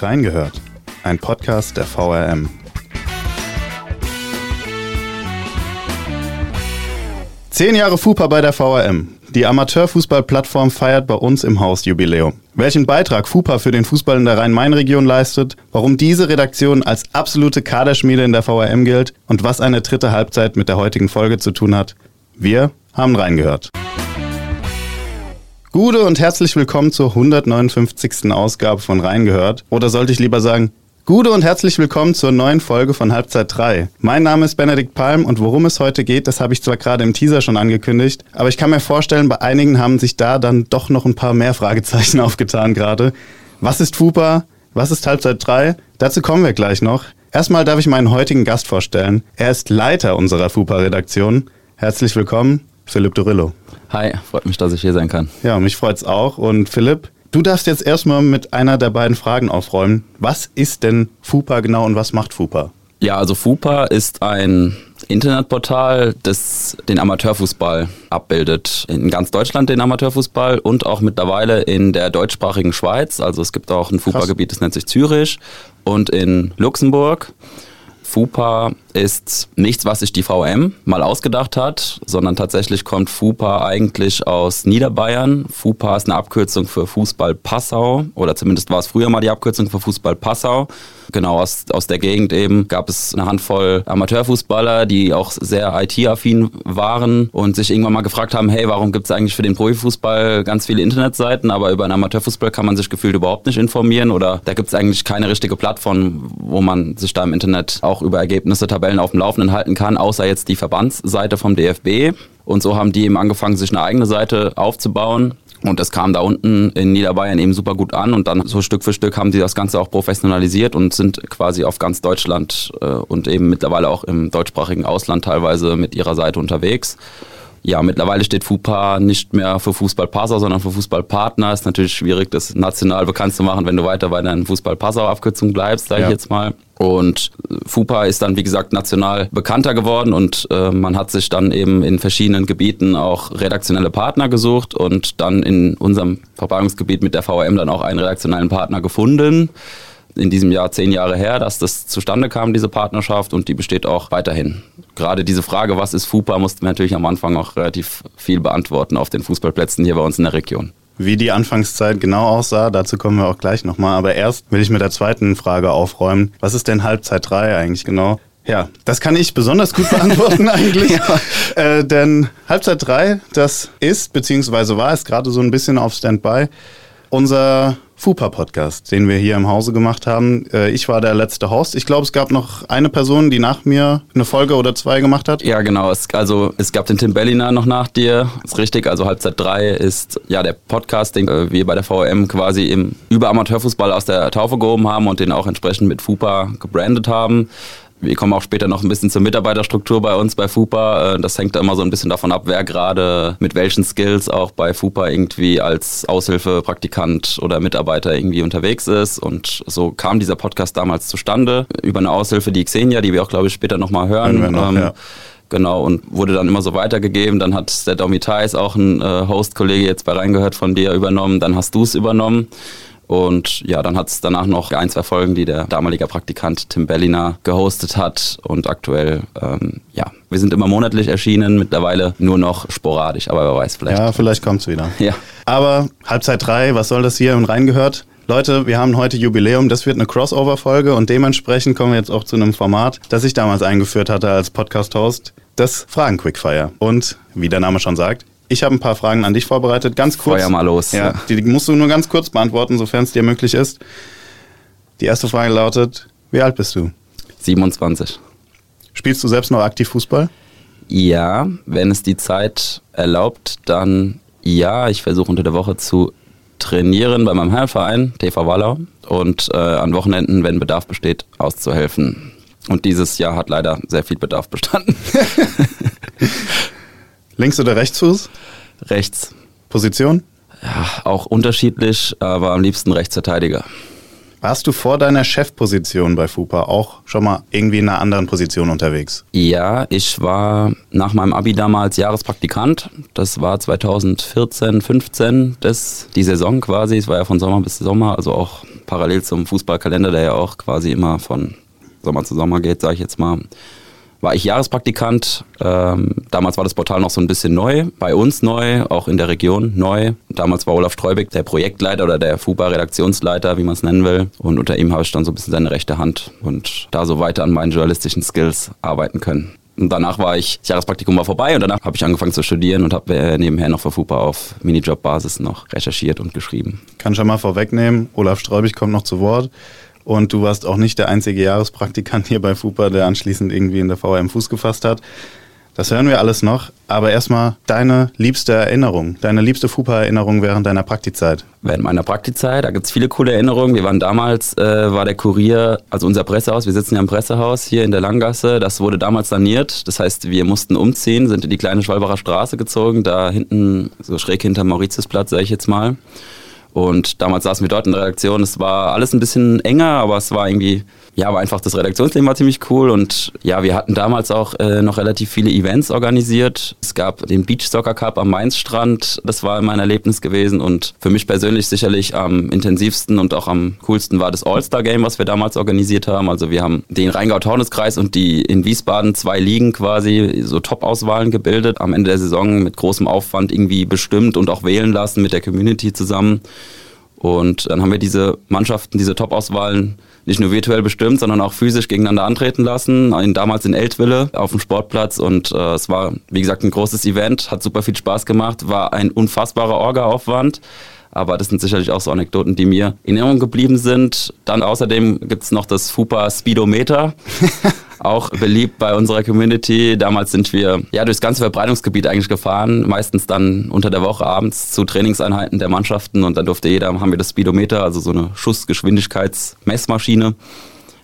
Reingehört, ein Podcast der VRM. Zehn Jahre FUPA bei der VRM. Die Amateurfußballplattform feiert bei uns im Haus Jubiläum. Welchen Beitrag FUPA für den Fußball in der Rhein-Main-Region leistet, warum diese Redaktion als absolute Kaderschmiede in der VRM gilt und was eine dritte Halbzeit mit der heutigen Folge zu tun hat. Wir haben reingehört. Gute und herzlich willkommen zur 159. Ausgabe von Reingehört. Oder sollte ich lieber sagen, Gute und herzlich willkommen zur neuen Folge von Halbzeit 3. Mein Name ist Benedikt Palm und worum es heute geht, das habe ich zwar gerade im Teaser schon angekündigt, aber ich kann mir vorstellen, bei einigen haben sich da dann doch noch ein paar mehr Fragezeichen aufgetan gerade. Was ist FUPA? Was ist Halbzeit 3? Dazu kommen wir gleich noch. Erstmal darf ich meinen heutigen Gast vorstellen. Er ist Leiter unserer FUPA-Redaktion. Herzlich willkommen, Philipp Dorillo. Hi, freut mich, dass ich hier sein kann. Ja, mich freut es auch. Und Philipp, du darfst jetzt erstmal mit einer der beiden Fragen aufräumen. Was ist denn FUPA genau und was macht FUPA? Ja, also FUPA ist ein Internetportal, das den Amateurfußball abbildet. In ganz Deutschland den Amateurfußball und auch mittlerweile in der deutschsprachigen Schweiz. Also es gibt auch ein FUPA-Gebiet, das nennt sich Zürich und in Luxemburg. FUPA ist nichts, was sich die VM mal ausgedacht hat, sondern tatsächlich kommt FUPA eigentlich aus Niederbayern. FUPA ist eine Abkürzung für Fußball Passau oder zumindest war es früher mal die Abkürzung für Fußball Passau. Genau aus, aus der Gegend eben gab es eine Handvoll Amateurfußballer, die auch sehr IT-affin waren und sich irgendwann mal gefragt haben, hey, warum gibt es eigentlich für den Profifußball ganz viele Internetseiten, aber über den Amateurfußball kann man sich gefühlt überhaupt nicht informieren oder da gibt es eigentlich keine richtige Plattform, wo man sich da im Internet auch über Ergebnisse, Tabellen auf dem Laufenden halten kann, außer jetzt die Verbandsseite vom DFB. Und so haben die eben angefangen, sich eine eigene Seite aufzubauen. Und das kam da unten in Niederbayern eben super gut an und dann so Stück für Stück haben die das Ganze auch professionalisiert und sind quasi auf ganz Deutschland äh, und eben mittlerweile auch im deutschsprachigen Ausland teilweise mit ihrer Seite unterwegs. Ja, mittlerweile steht FUPA nicht mehr für Fußball-Passau, sondern für Fußballpartner. Ist natürlich schwierig, das national bekannt zu machen, wenn du weiter bei deinen Fußball-Passau-Abkürzung bleibst, sage ja. ich jetzt mal. Und FUPA ist dann, wie gesagt, national bekannter geworden und äh, man hat sich dann eben in verschiedenen Gebieten auch redaktionelle Partner gesucht und dann in unserem Verbreitungsgebiet mit der VRM dann auch einen redaktionellen Partner gefunden in diesem Jahr zehn Jahre her, dass das zustande kam, diese Partnerschaft, und die besteht auch weiterhin. Gerade diese Frage, was ist FUPA, mussten wir natürlich am Anfang auch relativ viel beantworten auf den Fußballplätzen hier bei uns in der Region. Wie die Anfangszeit genau aussah, dazu kommen wir auch gleich nochmal. Aber erst will ich mit der zweiten Frage aufräumen. Was ist denn Halbzeit 3 eigentlich genau? Ja, das kann ich besonders gut beantworten eigentlich. ja. äh, denn Halbzeit 3, das ist, beziehungsweise war es gerade so ein bisschen auf Standby, unser FUPA-Podcast, den wir hier im Hause gemacht haben. Äh, ich war der letzte Host. Ich glaube, es gab noch eine Person, die nach mir eine Folge oder zwei gemacht hat. Ja, genau. Es, also es gab den Tim Belliner noch nach dir. Ist richtig. Also Halbzeit 3 ist ja der Podcast, den äh, wir bei der VM quasi im über Amateurfußball aus der Taufe gehoben haben und den auch entsprechend mit FUPA gebrandet haben. Wir kommen auch später noch ein bisschen zur Mitarbeiterstruktur bei uns bei FUPA. Äh, das hängt immer so ein bisschen davon ab, wer gerade mit welchen Skills auch bei FUPA irgendwie als Aushilfe, Praktikant oder Mitarbeiter irgendwie unterwegs ist. Und so kam dieser Podcast damals zustande über eine Aushilfe, die Xenia, die wir auch, glaube ich, später nochmal hören. hören noch, ähm, ja. Genau, und wurde dann immer so weitergegeben. Dann hat der Domi Thais, auch ein äh, Host-Kollege jetzt bei Reingehört von dir übernommen. Dann hast du es übernommen. Und ja, dann hat es danach noch ein, zwei Folgen, die der damalige Praktikant Tim Belliner gehostet hat. Und aktuell, ähm, ja, wir sind immer monatlich erschienen, mittlerweile nur noch sporadisch, aber wer weiß vielleicht. Ja, vielleicht kommt es wieder. Ja. Aber Halbzeit drei, was soll das hier und reingehört? Leute, wir haben heute Jubiläum, das wird eine Crossover-Folge und dementsprechend kommen wir jetzt auch zu einem Format, das ich damals eingeführt hatte als Podcast-Host, das Fragen-Quickfire. Und wie der Name schon sagt, ich habe ein paar Fragen an dich vorbereitet, ganz kurz. Feuer mal los. Ja, die musst du nur ganz kurz beantworten, sofern es dir möglich ist. Die erste Frage lautet: Wie alt bist du? 27. Spielst du selbst noch aktiv Fußball? Ja, wenn es die Zeit erlaubt, dann ja. Ich versuche unter der Woche zu trainieren bei meinem Heilverein, TV Wallau, und äh, an Wochenenden, wenn Bedarf besteht, auszuhelfen. Und dieses Jahr hat leider sehr viel Bedarf bestanden. Links- oder Rechtsfuß? Rechts. Position? Ja, auch unterschiedlich, aber am liebsten Rechtsverteidiger. Warst du vor deiner Chefposition bei FUPA auch schon mal irgendwie in einer anderen Position unterwegs? Ja, ich war nach meinem Abi damals Jahrespraktikant. Das war 2014, 15, das, die Saison quasi. Es war ja von Sommer bis Sommer, also auch parallel zum Fußballkalender, der ja auch quasi immer von Sommer zu Sommer geht, sage ich jetzt mal war ich Jahrespraktikant. Ähm, damals war das Portal noch so ein bisschen neu, bei uns neu, auch in der Region neu. Damals war Olaf Streubig der Projektleiter oder der FUBA-Redaktionsleiter, wie man es nennen will. Und unter ihm habe ich dann so ein bisschen seine rechte Hand und da so weiter an meinen journalistischen Skills arbeiten können. Und danach war ich, das Jahrespraktikum war vorbei und danach habe ich angefangen zu studieren und habe äh, nebenher noch für FUPA auf Minijob-Basis noch recherchiert und geschrieben. Kann schon mal vorwegnehmen, Olaf Streubig kommt noch zu Wort. Und du warst auch nicht der einzige Jahrespraktikant hier bei FUPA, der anschließend irgendwie in der VRM Fuß gefasst hat. Das hören wir alles noch. Aber erstmal deine liebste Erinnerung, deine liebste FUPA-Erinnerung während deiner Praktizeit. Während meiner Praktizeit, da gibt es viele coole Erinnerungen. Wir waren damals, äh, war der Kurier, also unser Pressehaus, wir sitzen ja im Pressehaus hier in der Langgasse, das wurde damals saniert. Das heißt, wir mussten umziehen, sind in die kleine Schwalbacher Straße gezogen, da hinten, so schräg hinter Mauritiusplatz, sage ich jetzt mal. Und damals saßen wir dort in der Redaktion. Es war alles ein bisschen enger, aber es war irgendwie, ja, aber einfach das Redaktionsleben war ziemlich cool. Und ja, wir hatten damals auch äh, noch relativ viele Events organisiert. Es gab den Beach Soccer Cup am Mainzstrand. Das war mein Erlebnis gewesen. Und für mich persönlich sicherlich am intensivsten und auch am coolsten war das All-Star Game, was wir damals organisiert haben. Also wir haben den Rheingau-Taunus-Kreis und die in Wiesbaden zwei Ligen quasi so Top-Auswahlen gebildet. Am Ende der Saison mit großem Aufwand irgendwie bestimmt und auch wählen lassen mit der Community zusammen. Und dann haben wir diese Mannschaften, diese Top-Auswahlen nicht nur virtuell bestimmt, sondern auch physisch gegeneinander antreten lassen. Damals in Eltville auf dem Sportplatz. Und äh, es war, wie gesagt, ein großes Event, hat super viel Spaß gemacht, war ein unfassbarer Orga-Aufwand. Aber das sind sicherlich auch so Anekdoten, die mir in Erinnerung geblieben sind. Dann außerdem gibt es noch das FUPA Speedometer. auch beliebt bei unserer Community. Damals sind wir ja durchs ganze Verbreitungsgebiet eigentlich gefahren, meistens dann unter der Woche abends zu Trainingseinheiten der Mannschaften und dann durfte jeder, haben wir das Speedometer, also so eine Schussgeschwindigkeitsmessmaschine,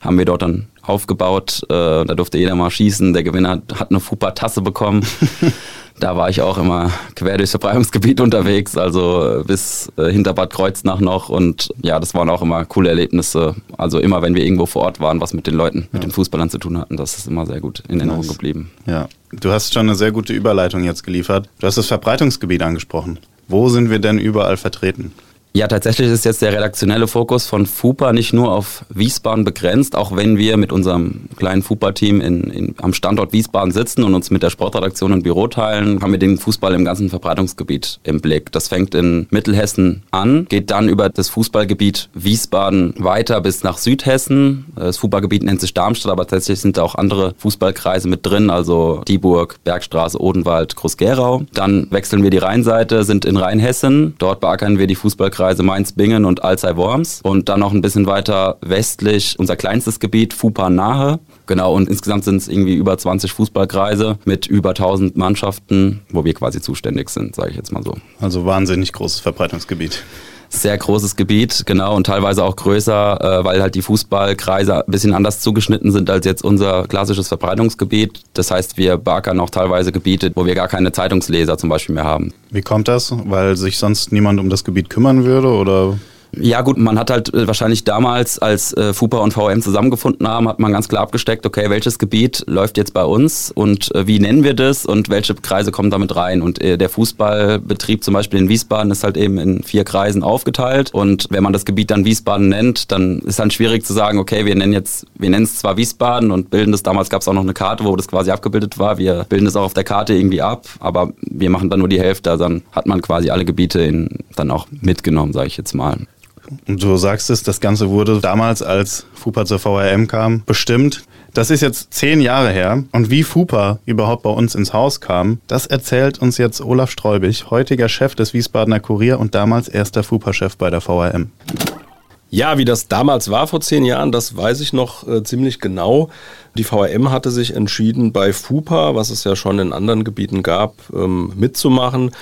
haben wir dort dann aufgebaut. Äh, da durfte jeder mal schießen. Der Gewinner hat eine FUPA-Tasse bekommen. da war ich auch immer quer durchs Verbreitungsgebiet unterwegs, also bis äh, hinter Bad Kreuznach noch. Und ja, das waren auch immer coole Erlebnisse. Also immer, wenn wir irgendwo vor Ort waren, was mit den Leuten, ja. mit den Fußballern zu tun hatten, das ist immer sehr gut in Erinnerung nice. geblieben. Ja, du hast schon eine sehr gute Überleitung jetzt geliefert. Du hast das Verbreitungsgebiet angesprochen. Wo sind wir denn überall vertreten? Ja, tatsächlich ist jetzt der redaktionelle Fokus von FUPA nicht nur auf Wiesbaden begrenzt, auch wenn wir mit unserem kleinen FUPA-Team in, in, am Standort Wiesbaden sitzen und uns mit der Sportredaktion ein Büro teilen, haben wir den Fußball im ganzen Verbreitungsgebiet im Blick. Das fängt in Mittelhessen an, geht dann über das Fußballgebiet Wiesbaden weiter bis nach Südhessen. Das FUPA-Gebiet nennt sich Darmstadt, aber tatsächlich sind da auch andere Fußballkreise mit drin, also Dieburg, Bergstraße, Odenwald, Groß-Gerau. Dann wechseln wir die Rheinseite, sind in Rheinhessen. Dort beackern wir die Fußballkreise Kreise Mainz-Bingen und Alzey-Worms. Und dann noch ein bisschen weiter westlich unser kleinstes Gebiet, Fupa-Nahe. Genau, und insgesamt sind es irgendwie über 20 Fußballkreise mit über 1000 Mannschaften, wo wir quasi zuständig sind, sage ich jetzt mal so. Also wahnsinnig großes Verbreitungsgebiet sehr großes Gebiet, genau, und teilweise auch größer, äh, weil halt die Fußballkreise ein bisschen anders zugeschnitten sind als jetzt unser klassisches Verbreitungsgebiet. Das heißt, wir barkern auch teilweise Gebiete, wo wir gar keine Zeitungsleser zum Beispiel mehr haben. Wie kommt das? Weil sich sonst niemand um das Gebiet kümmern würde oder? Ja gut, man hat halt äh, wahrscheinlich damals, als äh, FUPA und VM zusammengefunden haben, hat man ganz klar abgesteckt, okay, welches Gebiet läuft jetzt bei uns und äh, wie nennen wir das und welche Kreise kommen damit rein. Und der Fußballbetrieb zum Beispiel in Wiesbaden ist halt eben in vier Kreisen aufgeteilt und wenn man das Gebiet dann Wiesbaden nennt, dann ist dann schwierig zu sagen, okay, wir nennen jetzt, wir nennen es zwar Wiesbaden und bilden das, damals gab es auch noch eine Karte, wo das quasi abgebildet war, wir bilden das auch auf der Karte irgendwie ab, aber wir machen dann nur die Hälfte, dann hat man quasi alle Gebiete in, dann auch mitgenommen, sage ich jetzt mal. Und du sagst es, das Ganze wurde damals, als FUPA zur VRM kam, bestimmt. Das ist jetzt zehn Jahre her. Und wie FUPA überhaupt bei uns ins Haus kam, das erzählt uns jetzt Olaf Streubig, heutiger Chef des Wiesbadener Kurier und damals erster FUPA-Chef bei der VRM. Ja, wie das damals war vor zehn Jahren, das weiß ich noch äh, ziemlich genau. Die VRM hatte sich entschieden, bei FUPA, was es ja schon in anderen Gebieten gab, ähm, mitzumachen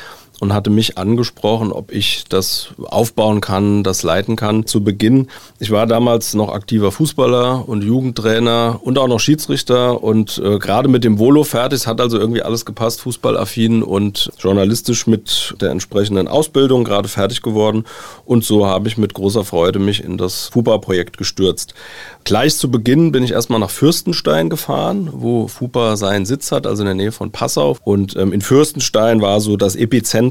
und hatte mich angesprochen, ob ich das aufbauen kann, das leiten kann. Zu Beginn, ich war damals noch aktiver Fußballer und Jugendtrainer und auch noch Schiedsrichter und äh, gerade mit dem Volo fertig, es hat also irgendwie alles gepasst, fußballaffin und journalistisch mit der entsprechenden Ausbildung gerade fertig geworden und so habe ich mit großer Freude mich in das FUPA-Projekt gestürzt. Gleich zu Beginn bin ich erstmal nach Fürstenstein gefahren, wo FUPA seinen Sitz hat, also in der Nähe von Passau. Und ähm, in Fürstenstein war so das Epizentrum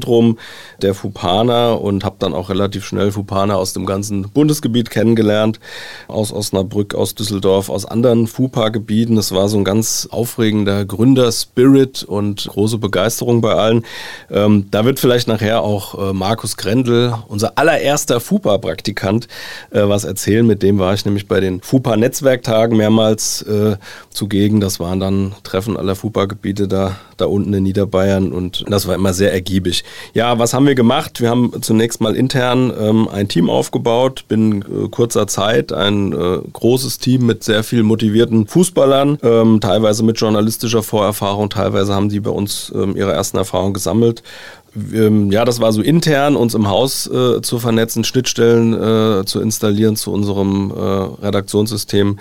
der Fupaner und habe dann auch relativ schnell Fupaner aus dem ganzen Bundesgebiet kennengelernt, aus Osnabrück, aus Düsseldorf, aus anderen FUPA-Gebieten. Es war so ein ganz aufregender Gründerspirit und große Begeisterung bei allen. Ähm, da wird vielleicht nachher auch äh, Markus Grendel, unser allererster FUPA-Praktikant, äh, was erzählen. Mit dem war ich nämlich bei den FUPA FUPA-Netzwerktagen mehrmals äh, zugegen. Das waren dann Treffen aller FUPA-Gebiete da, da unten in Niederbayern und das war immer sehr ergiebig. Ja, was haben wir gemacht? Wir haben zunächst mal intern ähm, ein Team aufgebaut, binnen äh, kurzer Zeit ein äh, großes Team mit sehr viel motivierten Fußballern, ähm, teilweise mit journalistischer Vorerfahrung, teilweise haben die bei uns ähm, ihre ersten Erfahrungen gesammelt ähm, ja, das war so intern, uns im Haus äh, zu vernetzen, Schnittstellen äh, zu installieren zu unserem äh, Redaktionssystem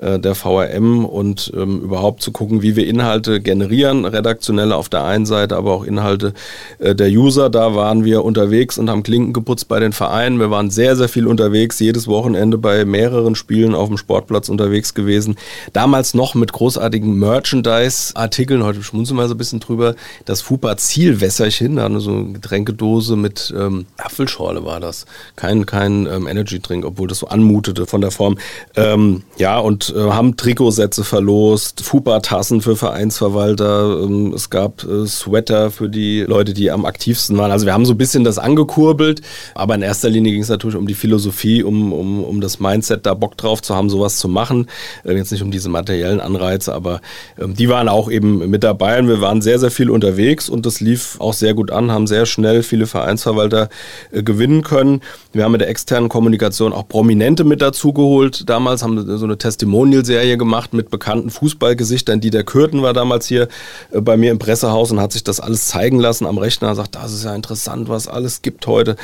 der VRM und ähm, überhaupt zu gucken, wie wir Inhalte generieren, redaktionelle auf der einen Seite, aber auch Inhalte äh, der User. Da waren wir unterwegs und haben Klinken geputzt bei den Vereinen. Wir waren sehr, sehr viel unterwegs, jedes Wochenende bei mehreren Spielen auf dem Sportplatz unterwegs gewesen. Damals noch mit großartigen Merchandise-Artikeln, heute schmunzeln wir so ein bisschen drüber, das FUPA Zielwässerchen, da so eine Getränkedose mit ähm, Apfelschorle war das. Kein, kein ähm, Energy-Drink, obwohl das so anmutete von der Form. Ähm, ja, und äh, haben Trikotsätze verlost, FUPA-Tassen für Vereinsverwalter, ähm, es gab äh, Sweater für die Leute, die am aktivsten waren. Also wir haben so ein bisschen das angekurbelt, aber in erster Linie ging es natürlich um die Philosophie, um, um, um das Mindset, da Bock drauf zu haben, sowas zu machen. Äh, jetzt nicht um diese materiellen Anreize, aber ähm, die waren auch eben mit dabei und wir waren sehr, sehr viel unterwegs und das lief auch sehr gut an, haben sehr schnell viele Vereinsverwalter äh, gewinnen können. Wir haben mit der externen Kommunikation auch Prominente mit dazu geholt. Damals haben so eine Testimonial Testimonial-Serie gemacht mit bekannten Fußballgesichtern. Dieter Kürten war damals hier äh, bei mir im Pressehaus und hat sich das alles zeigen lassen am Rechner. Er sagt, das ist ja interessant, was alles gibt heute.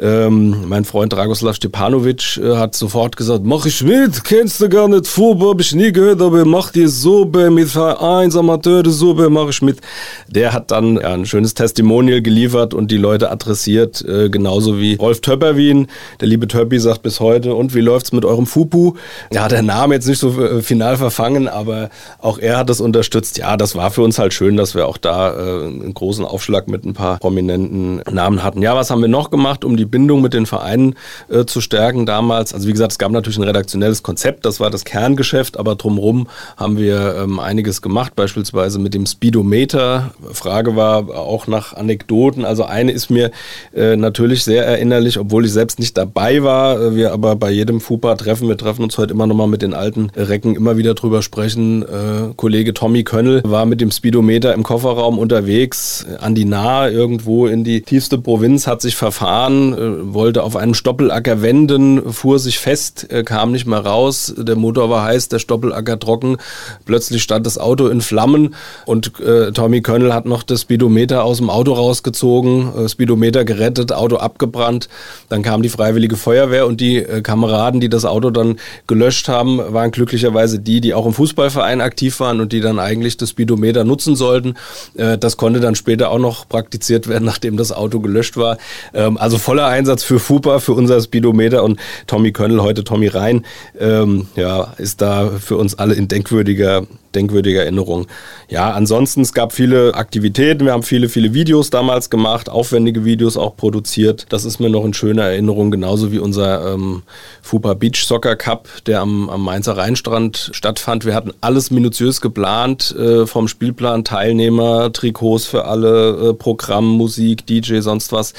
Ähm, mein Freund Dragoslav Stepanovic äh, hat sofort gesagt, mach ich mit, kennst du gar nicht Fußball, hab ich nie gehört, aber mach dir Suppe mit Vereins, Amateure Suppe, mach ich mit. Der hat dann ein schönes Testimonial geliefert und die Leute adressiert, äh, genauso wie Rolf Töpperwien. Der liebe Töppi sagt bis heute, und wie läuft's mit eurem Fupu? Ja, der Name jetzt nicht so äh, final verfangen, aber auch er hat das unterstützt. Ja, das war für uns halt schön, dass wir auch da äh, einen großen Aufschlag mit ein paar prominenten Namen hatten. Ja, was haben wir noch gemacht, um die Bindung mit den Vereinen äh, zu stärken damals? Also wie gesagt, es gab natürlich ein redaktionelles Konzept, das war das Kerngeschäft, aber drumherum haben wir ähm, einiges gemacht, beispielsweise mit dem Speedometer. Frage war auch nach Anekdoten. Also eine ist mir äh, natürlich sehr erinnerlich, obwohl ich selbst nicht dabei war. Äh, wir aber bei jedem FUPA-Treffen, wir treffen uns heute immer nochmal mit den alten Recken immer wieder drüber sprechen. Äh, Kollege Tommy Könnel war mit dem Speedometer im Kofferraum unterwegs, an die Nahe irgendwo in die tiefste Provinz, hat sich verfahren, äh, wollte auf einem Stoppelacker wenden, fuhr sich fest, äh, kam nicht mehr raus. Der Motor war heiß, der Stoppelacker trocken. Plötzlich stand das Auto in Flammen und äh, Tommy Könnel hat noch das Speedometer aus dem Auto rausgezogen, äh, Speedometer gerettet, Auto abgebrannt. Dann kam die Freiwillige Feuerwehr und die äh, Kameraden, die das Auto dann gelöscht haben, waren glücklich glücklicherweise die, die auch im Fußballverein aktiv waren und die dann eigentlich das Speedometer nutzen sollten. Äh, das konnte dann später auch noch praktiziert werden, nachdem das Auto gelöscht war. Ähm, also voller Einsatz für FUPA, für unser Speedometer und Tommy Könnel, heute Tommy Rhein, ähm, ja, ist da für uns alle in denkwürdiger denkwürdige Erinnerung. Ja, ansonsten, es gab viele Aktivitäten. Wir haben viele, viele Videos damals gemacht, aufwendige Videos auch produziert. Das ist mir noch in schöner Erinnerung, genauso wie unser ähm, FUPA Beach Soccer Cup, der am, am Mainzer Rheinstrand stattfand. Wir hatten alles minutiös geplant, äh, vom Spielplan, Teilnehmer, Trikots für alle, äh, Programm, Musik, DJ, sonst was.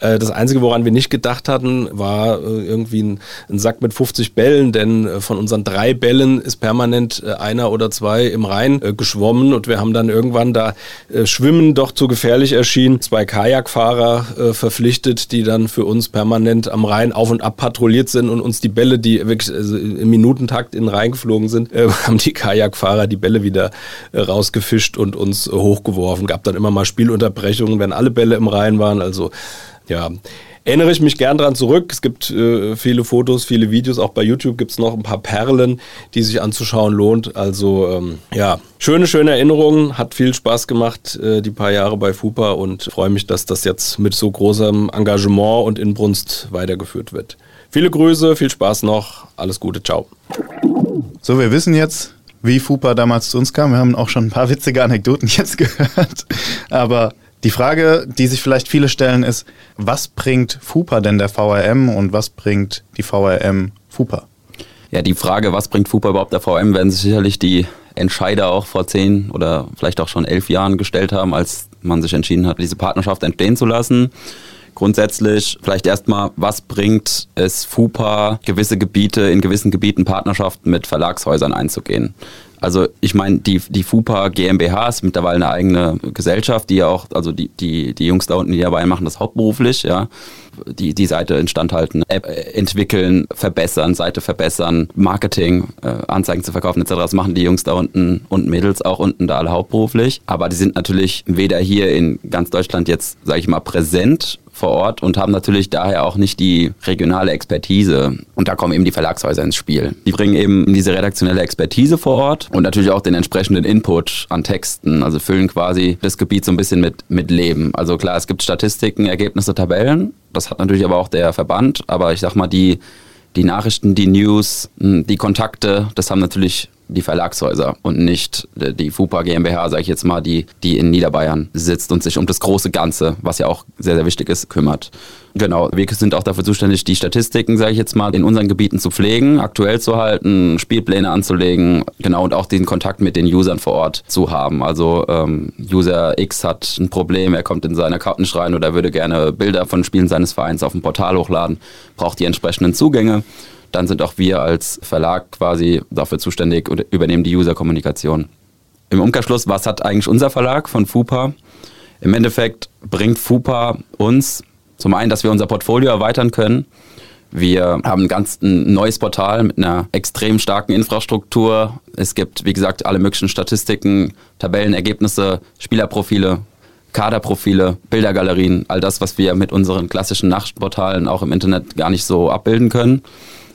Äh, das Einzige, woran wir nicht gedacht hatten, war äh, irgendwie ein, ein, Sack mit 50 Bällen, denn äh, von unseren drei Bällen ist permanent äh, einer oder zwei zwei im Rhein äh, geschwommen und wir haben dann irgendwann da äh, Schwimmen doch zu gefährlich erschienen, zwei Kajakfahrer äh, verpflichtet, die dann für uns permanent am Rhein auf und ab patrouilliert sind und uns die Bälle, die wirklich also im Minutentakt in den Rhein geflogen sind, äh, haben die Kajakfahrer die Bälle wieder äh, rausgefischt und uns äh, hochgeworfen. Gab dann immer mal Spielunterbrechungen, wenn alle Bälle im Rhein waren. Also ja, erinnere ich mich gern dran zurück. Es gibt äh, viele Fotos, viele Videos. Auch bei YouTube gibt es noch ein paar Perlen, die sich anzuschauen lohnt. Also ähm, ja, schöne, schöne Erinnerungen. Hat viel Spaß gemacht, äh, die paar Jahre bei FUPA und freue mich, dass das jetzt mit so großem Engagement und Inbrunst weitergeführt wird. Viele Grüße, viel Spaß noch. Alles Gute, ciao. So, wir wissen jetzt, wie FUPA damals zu uns kam. Wir haben auch schon ein paar witzige Anekdoten jetzt gehört. Aber die Frage, die sich vielleicht viele stellen, ist, was bringt FUPA denn der VRM und was bringt die VRM FUPA? Ja, die Frage, was bringt FUPA überhaupt der VRM, werden sich sicherlich die Entscheider auch vor zehn oder vielleicht auch schon elf Jahren gestellt haben, als man sich entschieden hat, diese Partnerschaft entstehen zu lassen. Grundsätzlich vielleicht erstmal, was bringt es FUPA, gewisse Gebiete, in gewissen Gebieten Partnerschaften mit Verlagshäusern einzugehen? Also ich meine, die, die FUPA GmbH ist mittlerweile eine eigene Gesellschaft, die ja auch, also die, die, die Jungs da unten, die dabei machen das hauptberuflich, ja. Die, die Seite instand halten, App entwickeln, verbessern, Seite verbessern, Marketing, äh, Anzeigen zu verkaufen etc. Das machen die Jungs da unten und Mädels auch unten da alle hauptberuflich. Aber die sind natürlich weder hier in ganz Deutschland jetzt, sage ich mal, präsent vor Ort und haben natürlich daher auch nicht die regionale Expertise. Und da kommen eben die Verlagshäuser ins Spiel. Die bringen eben diese redaktionelle Expertise vor Ort und natürlich auch den entsprechenden Input an Texten, also füllen quasi das Gebiet so ein bisschen mit, mit Leben. Also klar, es gibt Statistiken, Ergebnisse, Tabellen. Das hat natürlich aber auch der Verband. Aber ich sag mal, die, die Nachrichten, die News, hm, die Kontakte, das haben natürlich die Verlagshäuser und nicht die FUPA GmbH, sage ich jetzt mal, die, die in Niederbayern sitzt und sich um das große Ganze, was ja auch sehr, sehr wichtig ist, kümmert. Genau, wir sind auch dafür zuständig, die Statistiken, sage ich jetzt mal, in unseren Gebieten zu pflegen, aktuell zu halten, Spielpläne anzulegen, genau, und auch den Kontakt mit den Usern vor Ort zu haben. Also ähm, User X hat ein Problem, er kommt in seinen Account rein oder würde gerne Bilder von Spielen seines Vereins auf dem Portal hochladen, braucht die entsprechenden Zugänge dann sind auch wir als Verlag quasi dafür zuständig und übernehmen die User-Kommunikation. Im Umkehrschluss, was hat eigentlich unser Verlag von FUPA? Im Endeffekt bringt FUPA uns zum einen, dass wir unser Portfolio erweitern können. Wir haben ein ganz ein neues Portal mit einer extrem starken Infrastruktur. Es gibt, wie gesagt, alle möglichen Statistiken, Tabellen, Ergebnisse, Spielerprofile, Kaderprofile, Bildergalerien, all das, was wir mit unseren klassischen Nachrichtenportalen auch im Internet gar nicht so abbilden können.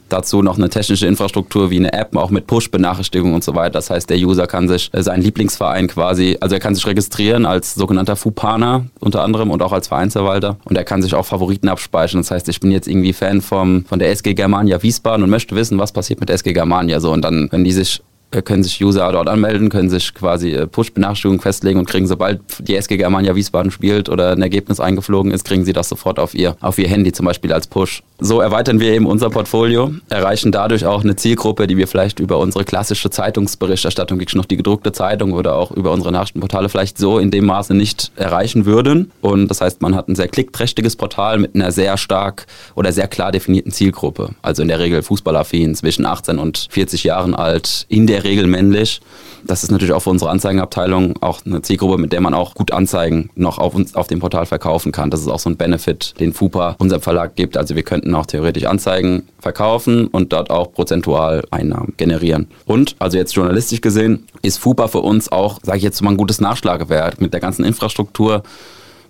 Dazu noch eine technische Infrastruktur wie eine App, auch mit Push-Benachrichtigungen und so weiter. Das heißt, der User kann sich äh, seinen Lieblingsverein quasi, also er kann sich registrieren als sogenannter Fupana unter anderem und auch als Vereinsverwalter und er kann sich auch Favoriten abspeichern. Das heißt, ich bin jetzt irgendwie Fan vom, von der SG Germania Wiesbaden und möchte wissen, was passiert mit SG Germania so und dann, wenn die sich können sich User dort anmelden, können sich quasi äh, Push-Benachrichtigungen festlegen und kriegen, sobald die SG Germania Wiesbaden spielt oder ein Ergebnis eingeflogen ist, kriegen sie das sofort auf ihr, auf ihr Handy zum Beispiel als Push. So erweitern wir eben unser Portfolio, erreichen dadurch auch eine Zielgruppe, die wir vielleicht über unsere klassische Zeitungsberichterstattung, wirklich noch die gedruckte Zeitung oder auch über unsere Nachrichtenportale vielleicht so in dem Maße nicht erreichen würden. Und das heißt, man hat ein sehr klickträchtiges Portal mit einer sehr stark oder sehr klar definierten Zielgruppe. Also in der Regel Fußballaffin, zwischen 18 und 40 Jahren alt, in der Regel männlich. Das ist natürlich auch für unsere Anzeigenabteilung auch eine Zielgruppe, mit der man auch gut Anzeigen noch auf uns auf dem Portal verkaufen kann. Das ist auch so ein Benefit, den FUPA unserem Verlag gibt. Also wir könnten auch theoretisch Anzeigen verkaufen und dort auch prozentual Einnahmen generieren. Und also jetzt journalistisch gesehen ist FUPA für uns auch, sage ich jetzt mal, ein gutes Nachschlagewerk mit der ganzen Infrastruktur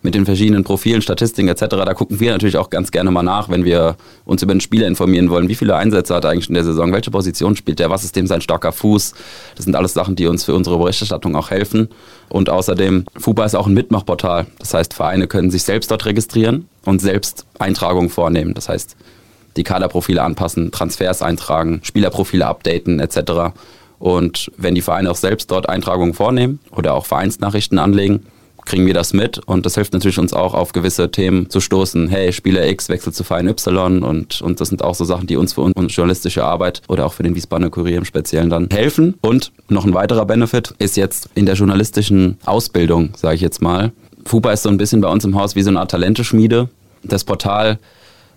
mit den verschiedenen Profilen, Statistiken etc. Da gucken wir natürlich auch ganz gerne mal nach, wenn wir uns über den Spieler informieren wollen. Wie viele Einsätze hat er eigentlich in der Saison? Welche Position spielt er? Was ist dem sein starker Fuß? Das sind alles Sachen, die uns für unsere Berichterstattung auch helfen. Und außerdem, FUBA ist auch ein Mitmachportal. Das heißt, Vereine können sich selbst dort registrieren und selbst Eintragungen vornehmen. Das heißt, die Kaderprofile anpassen, Transfers eintragen, Spielerprofile updaten etc. Und wenn die Vereine auch selbst dort Eintragungen vornehmen oder auch Vereinsnachrichten anlegen, kriegen wir das mit und das hilft natürlich uns auch auf gewisse Themen zu stoßen. Hey, Spieler X wechselt zu Verein Y und, und das sind auch so Sachen, die uns für unsere journalistische Arbeit oder auch für den Wiesbadener Kurier im Speziellen dann helfen. Und noch ein weiterer Benefit ist jetzt in der journalistischen Ausbildung, sage ich jetzt mal. FUPA ist so ein bisschen bei uns im Haus wie so eine Art Talenteschmiede. Das Portal